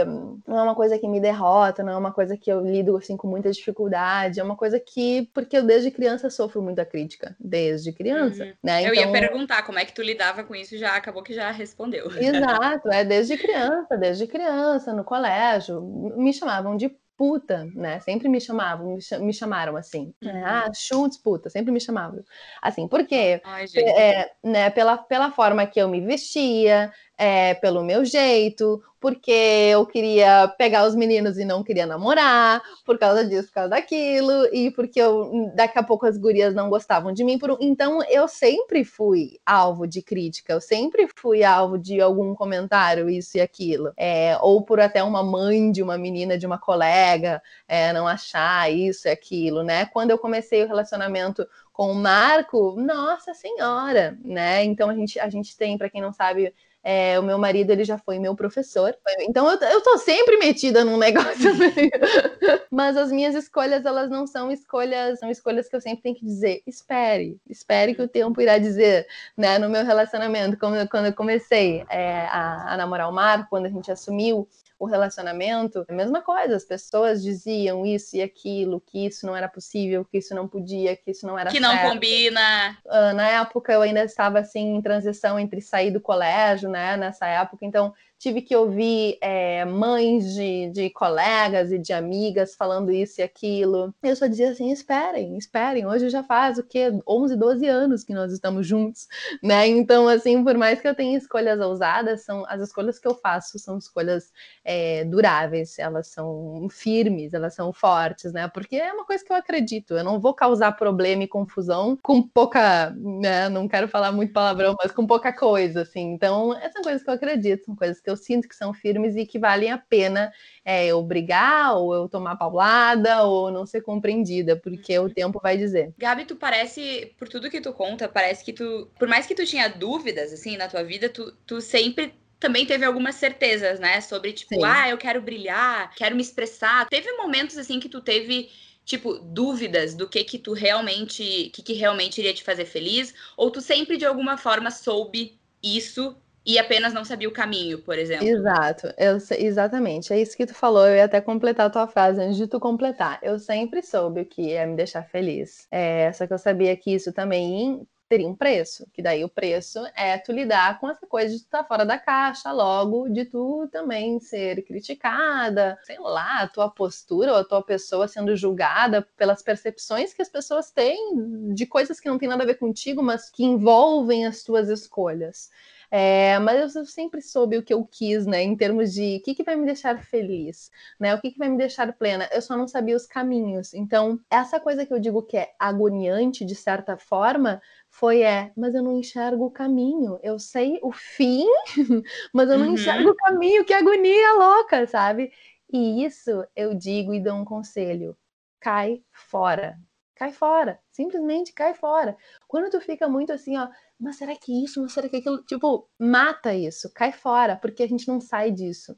não é uma coisa que me derrota, não é uma coisa que eu lido assim com muita dificuldade, é uma coisa que porque eu desde criança sofro muita crítica, desde criança, uhum. né? Então, eu ia então perguntar como é que tu lidava com isso isso já acabou que já respondeu. Exato, é desde criança, desde criança, no colégio, me chamavam de puta, né? Sempre me chamavam, me chamaram assim. Né? Uhum. Ah, chutes puta, sempre me chamavam. Assim, porque Ai, é, né, pela, pela forma que eu me vestia, é, pelo meu jeito, porque eu queria pegar os meninos e não queria namorar, por causa disso, por causa daquilo, e porque eu, daqui a pouco as gurias não gostavam de mim. Por, então eu sempre fui alvo de crítica, eu sempre fui alvo de algum comentário, isso e aquilo. É, ou por até uma mãe de uma menina, de uma colega, é, não achar isso e aquilo, né? Quando eu comecei o relacionamento com o Marco, nossa senhora, né? Então a gente, a gente tem, para quem não sabe, é, o meu marido, ele já foi meu professor. Então eu, eu tô sempre metida num negócio meio... Mas as minhas escolhas, elas não são escolhas, são escolhas que eu sempre tenho que dizer, espere, espere que o tempo irá dizer, né? No meu relacionamento, quando, quando eu comecei é, a, a namorar o Marco, quando a gente assumiu o relacionamento, a mesma coisa, as pessoas diziam isso e aquilo, que isso não era possível, que isso não podia, que isso não era Que certo. não combina. Uh, na época eu ainda estava assim em transição entre sair do colégio, né, nessa época, então tive que ouvir é, mães de, de colegas e de amigas falando isso e aquilo. Eu só dizia assim: esperem, esperem. Hoje já faz o quê? 11, 12 anos que nós estamos juntos, né? Então, assim, por mais que eu tenha escolhas ousadas, são as escolhas que eu faço são escolhas é, duráveis, elas são firmes, elas são fortes, né? Porque é uma coisa que eu acredito. Eu não vou causar problema e confusão com pouca, né? Não quero falar muito palavrão, mas com pouca coisa, assim. Então, essas são coisas que eu acredito, são coisas que eu sinto que são firmes e que valem a pena é, eu brigar, ou eu tomar paulada, ou não ser compreendida, porque o tempo vai dizer. Gabi, tu parece, por tudo que tu conta, parece que tu, por mais que tu tinha dúvidas, assim, na tua vida, tu, tu sempre também teve algumas certezas, né? Sobre, tipo, Sim. ah, eu quero brilhar, quero me expressar. Teve momentos, assim, que tu teve tipo, dúvidas do que que tu realmente, que que realmente iria te fazer feliz, ou tu sempre de alguma forma soube isso e apenas não sabia o caminho, por exemplo. Exato, eu, exatamente. É isso que tu falou. Eu ia até completar a tua frase antes de tu completar. Eu sempre soube o que ia me deixar feliz. É, só que eu sabia que isso também teria um preço, que daí o preço é tu lidar com essa coisa de tu estar tá fora da caixa, logo de tu também ser criticada, sei lá, a tua postura ou a tua pessoa sendo julgada pelas percepções que as pessoas têm de coisas que não tem nada a ver contigo, mas que envolvem as tuas escolhas. É, mas eu sempre soube o que eu quis, né? Em termos de o que, que vai me deixar feliz, né? O que, que vai me deixar plena. Eu só não sabia os caminhos. Então, essa coisa que eu digo que é agoniante, de certa forma, foi é, mas eu não enxergo o caminho. Eu sei o fim, mas eu não uhum. enxergo o caminho. Que agonia louca, sabe? E isso eu digo e dou um conselho: cai fora. Cai fora, simplesmente cai fora. Quando tu fica muito assim, ó, mas será que isso, mas será que aquilo? Tipo, mata isso, cai fora, porque a gente não sai disso.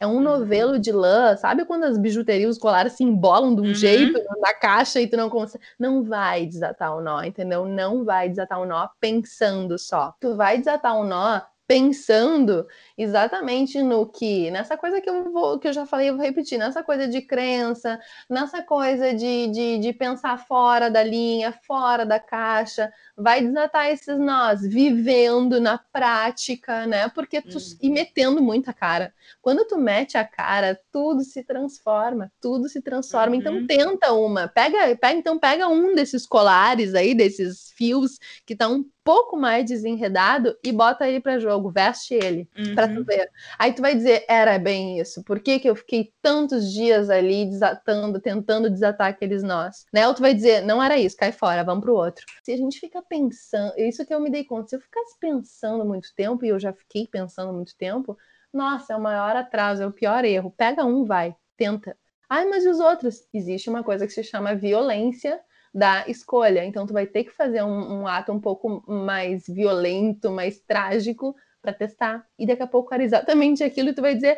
É um uhum. novelo de lã, sabe quando as bijuterias, os colares se embolam de um uhum. jeito na caixa e tu não consegue. Não vai desatar o nó, entendeu? Não vai desatar o nó pensando só. Tu vai desatar o nó pensando exatamente no que, nessa coisa que eu vou, que eu já falei, eu vou repetir, nessa coisa de crença, nessa coisa de, de, de pensar fora da linha, fora da caixa, vai desatar esses nós, vivendo na prática, né? Porque tu uhum. e metendo muita cara. Quando tu mete a cara, tudo se transforma, tudo se transforma. Então uhum. Então tenta uma, pega, pega, então pega um desses colares aí, desses fios que tá um pouco mais desenredado e bota ele para jogo, veste ele uhum. para tu ver. Aí tu vai dizer, era bem isso. Por que, que eu fiquei tantos dias ali desatando, tentando desatar aqueles nós? Né? Ou tu vai dizer, não era isso, cai fora, vamos pro outro. Se a gente fica pensando, isso que eu me dei conta, se eu ficasse pensando muito tempo, e eu já fiquei pensando muito tempo, nossa, é o maior atraso, é o pior erro. Pega um, vai, tenta. Ai, mas e os outros? Existe uma coisa que se chama violência da escolha. Então, tu vai ter que fazer um, um ato um pouco mais violento, mais trágico para testar. E daqui a pouco era exatamente aquilo e tu vai dizer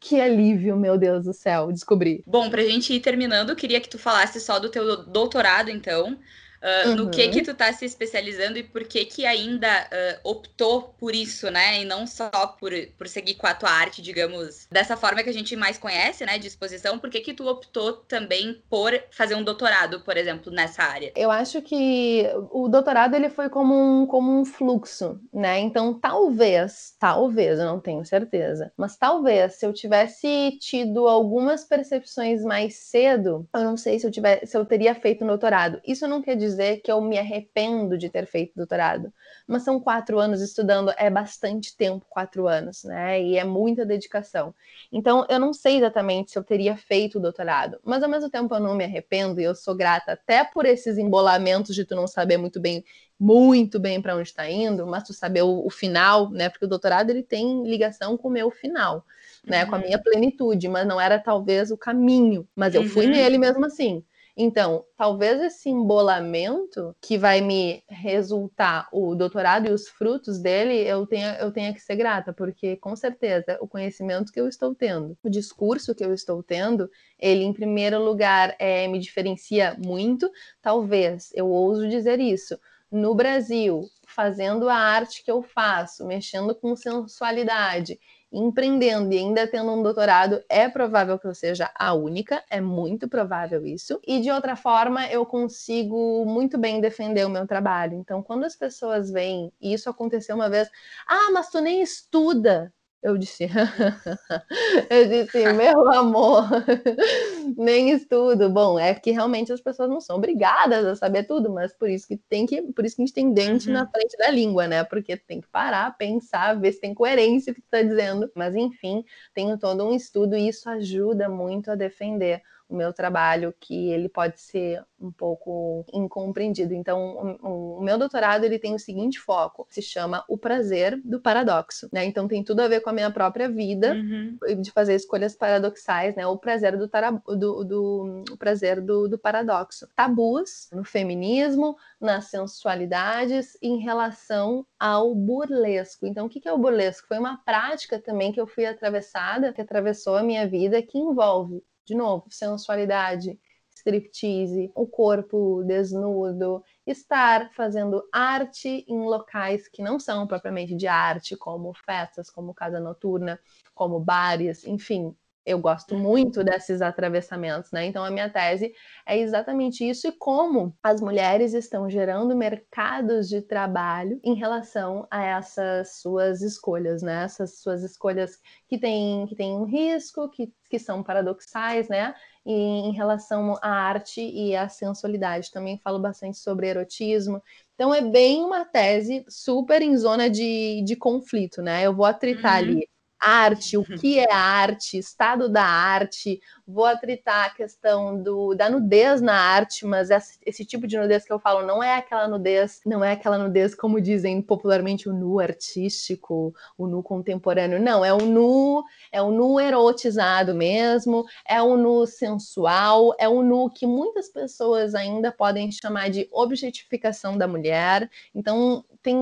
que alívio, meu Deus do céu, descobri. Bom, pra gente ir terminando, queria que tu falasse só do teu doutorado, então. Uh, uhum. No que que tu tá se especializando e por que que ainda uh, optou por isso, né? E não só por, por seguir com a tua arte, digamos, dessa forma que a gente mais conhece, né? De exposição. Por que que tu optou também por fazer um doutorado, por exemplo, nessa área? Eu acho que o doutorado, ele foi como um, como um fluxo, né? Então, talvez, talvez, eu não tenho certeza, mas talvez se eu tivesse tido algumas percepções mais cedo, eu não sei se eu, tivesse, se eu teria feito um doutorado. Isso não quer dizer dizer que eu me arrependo de ter feito doutorado, mas são quatro anos estudando, é bastante tempo, quatro anos, né? E é muita dedicação. Então, eu não sei exatamente se eu teria feito o doutorado, mas ao mesmo tempo eu não me arrependo e eu sou grata até por esses embolamentos de tu não saber muito bem muito bem para onde está indo, mas tu saber o, o, final, né? Porque o doutorado ele tem ligação com o meu final, né? Uhum. Com a uhum. minha plenitude, mas não era talvez o caminho, mas eu fui uhum. nele mesmo assim. Então, talvez esse embolamento que vai me resultar o doutorado e os frutos dele, eu tenha, eu tenha que ser grata, porque com certeza o conhecimento que eu estou tendo, o discurso que eu estou tendo, ele em primeiro lugar é, me diferencia muito. Talvez eu ouso dizer isso. No Brasil, fazendo a arte que eu faço, mexendo com sensualidade empreendendo e ainda tendo um doutorado, é provável que eu seja a única, é muito provável isso. E de outra forma, eu consigo muito bem defender o meu trabalho. Então, quando as pessoas veem, e isso aconteceu uma vez, ah, mas tu nem estuda. Eu disse, eu disse, meu amor, nem estudo. Bom, é que realmente as pessoas não são obrigadas a saber tudo, mas por isso que tem que, por isso que a gente tem dente uhum. na frente da língua, né? Porque tem que parar, pensar, ver se tem coerência o que tu tá dizendo. Mas enfim, tenho todo um estudo e isso ajuda muito a defender o meu trabalho que ele pode ser um pouco incompreendido. Então, o, o, meu doutorado ele tem o seguinte foco, se chama o prazer do paradoxo, né? Então tem tudo a ver com a minha própria vida uhum. de fazer escolhas paradoxais, né? O prazer do, do, do o prazer do, do paradoxo, tabus no feminismo, nas sensualidades em relação ao burlesco. Então, o que é o burlesco? Foi uma prática também que eu fui atravessada, que atravessou a minha vida, que envolve de novo, sensualidade, striptease, o corpo desnudo, estar fazendo arte em locais que não são propriamente de arte, como festas, como casa noturna, como bares, enfim, eu gosto muito desses atravessamentos, né? Então a minha tese é exatamente isso e como as mulheres estão gerando mercados de trabalho em relação a essas suas escolhas, né? Essas suas escolhas que têm que têm um risco, que, que são paradoxais, né? E em relação à arte e à sensualidade. Também falo bastante sobre erotismo. Então é bem uma tese super em zona de, de conflito, né? Eu vou atritar uhum. ali arte, o que é arte, estado da arte, vou atritar a questão do, da nudez na arte, mas esse, esse, tipo de nudez que eu falo não é aquela nudez, não é aquela nudez como dizem popularmente o nu artístico, o nu contemporâneo, não, é o nu, é o nu erotizado mesmo, é o nu sensual, é o nu que muitas pessoas ainda podem chamar de objetificação da mulher. Então, tem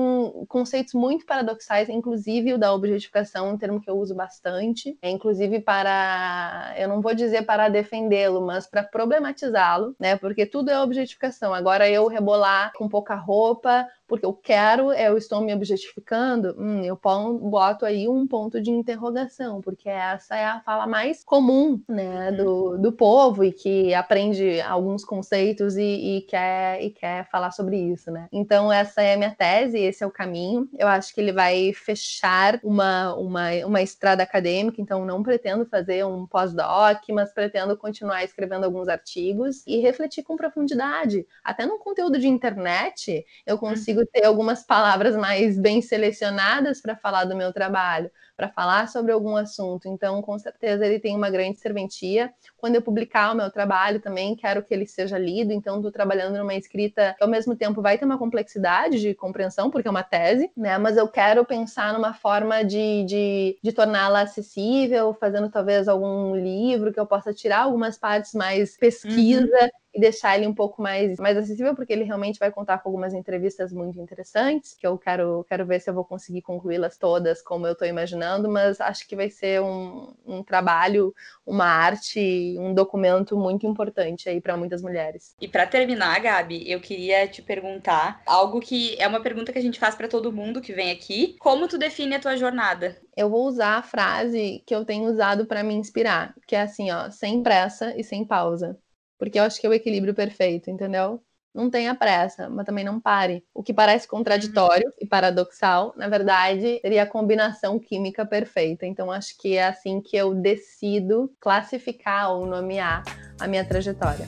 conceitos muito paradoxais, inclusive o da objetificação, um termo que eu uso bastante, é inclusive para, eu não vou dizer para defendê-lo, mas para problematizá-lo, né? Porque tudo é objetificação. Agora eu rebolar com pouca roupa, porque eu quero, eu estou me objetificando, hum, eu boto aí um ponto de interrogação, porque essa é a fala mais comum né, uhum. do, do povo e que aprende alguns conceitos e, e, quer, e quer falar sobre isso, né? Então, essa é a minha tese, esse é o caminho. Eu acho que ele vai fechar uma, uma, uma estrada acadêmica, então não pretendo fazer um pós-doc, mas pretendo continuar escrevendo alguns artigos e refletir com profundidade. Até no conteúdo de internet, eu consigo consigo ter algumas palavras mais bem selecionadas para falar do meu trabalho, para falar sobre algum assunto. Então, com certeza, ele tem uma grande serventia. Quando eu publicar o meu trabalho também, quero que ele seja lido. Então, estou trabalhando numa escrita que, ao mesmo tempo, vai ter uma complexidade de compreensão, porque é uma tese, né? Mas eu quero pensar numa forma de, de, de torná-la acessível, fazendo talvez algum livro que eu possa tirar algumas partes mais pesquisa. Uhum e deixar ele um pouco mais, mais acessível, porque ele realmente vai contar com algumas entrevistas muito interessantes, que eu quero, quero ver se eu vou conseguir concluí-las todas como eu estou imaginando, mas acho que vai ser um, um trabalho, uma arte, um documento muito importante aí para muitas mulheres. E para terminar, Gabi, eu queria te perguntar algo que é uma pergunta que a gente faz para todo mundo que vem aqui: como tu define a tua jornada? Eu vou usar a frase que eu tenho usado para me inspirar, que é assim, ó, sem pressa e sem pausa porque eu acho que é o equilíbrio perfeito, entendeu? Não tenha pressa, mas também não pare. O que parece contraditório uhum. e paradoxal, na verdade, seria a combinação química perfeita. Então, acho que é assim que eu decido classificar ou nomear a minha trajetória.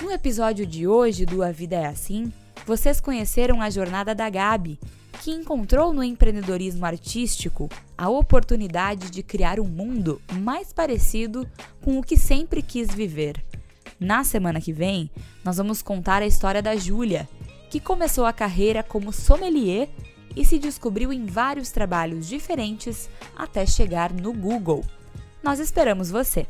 No episódio de hoje do A Vida é Assim, vocês conheceram a jornada da Gabi, que encontrou no empreendedorismo artístico a oportunidade de criar um mundo mais parecido com o que sempre quis viver. Na semana que vem, nós vamos contar a história da Júlia, que começou a carreira como sommelier e se descobriu em vários trabalhos diferentes até chegar no Google. Nós esperamos você!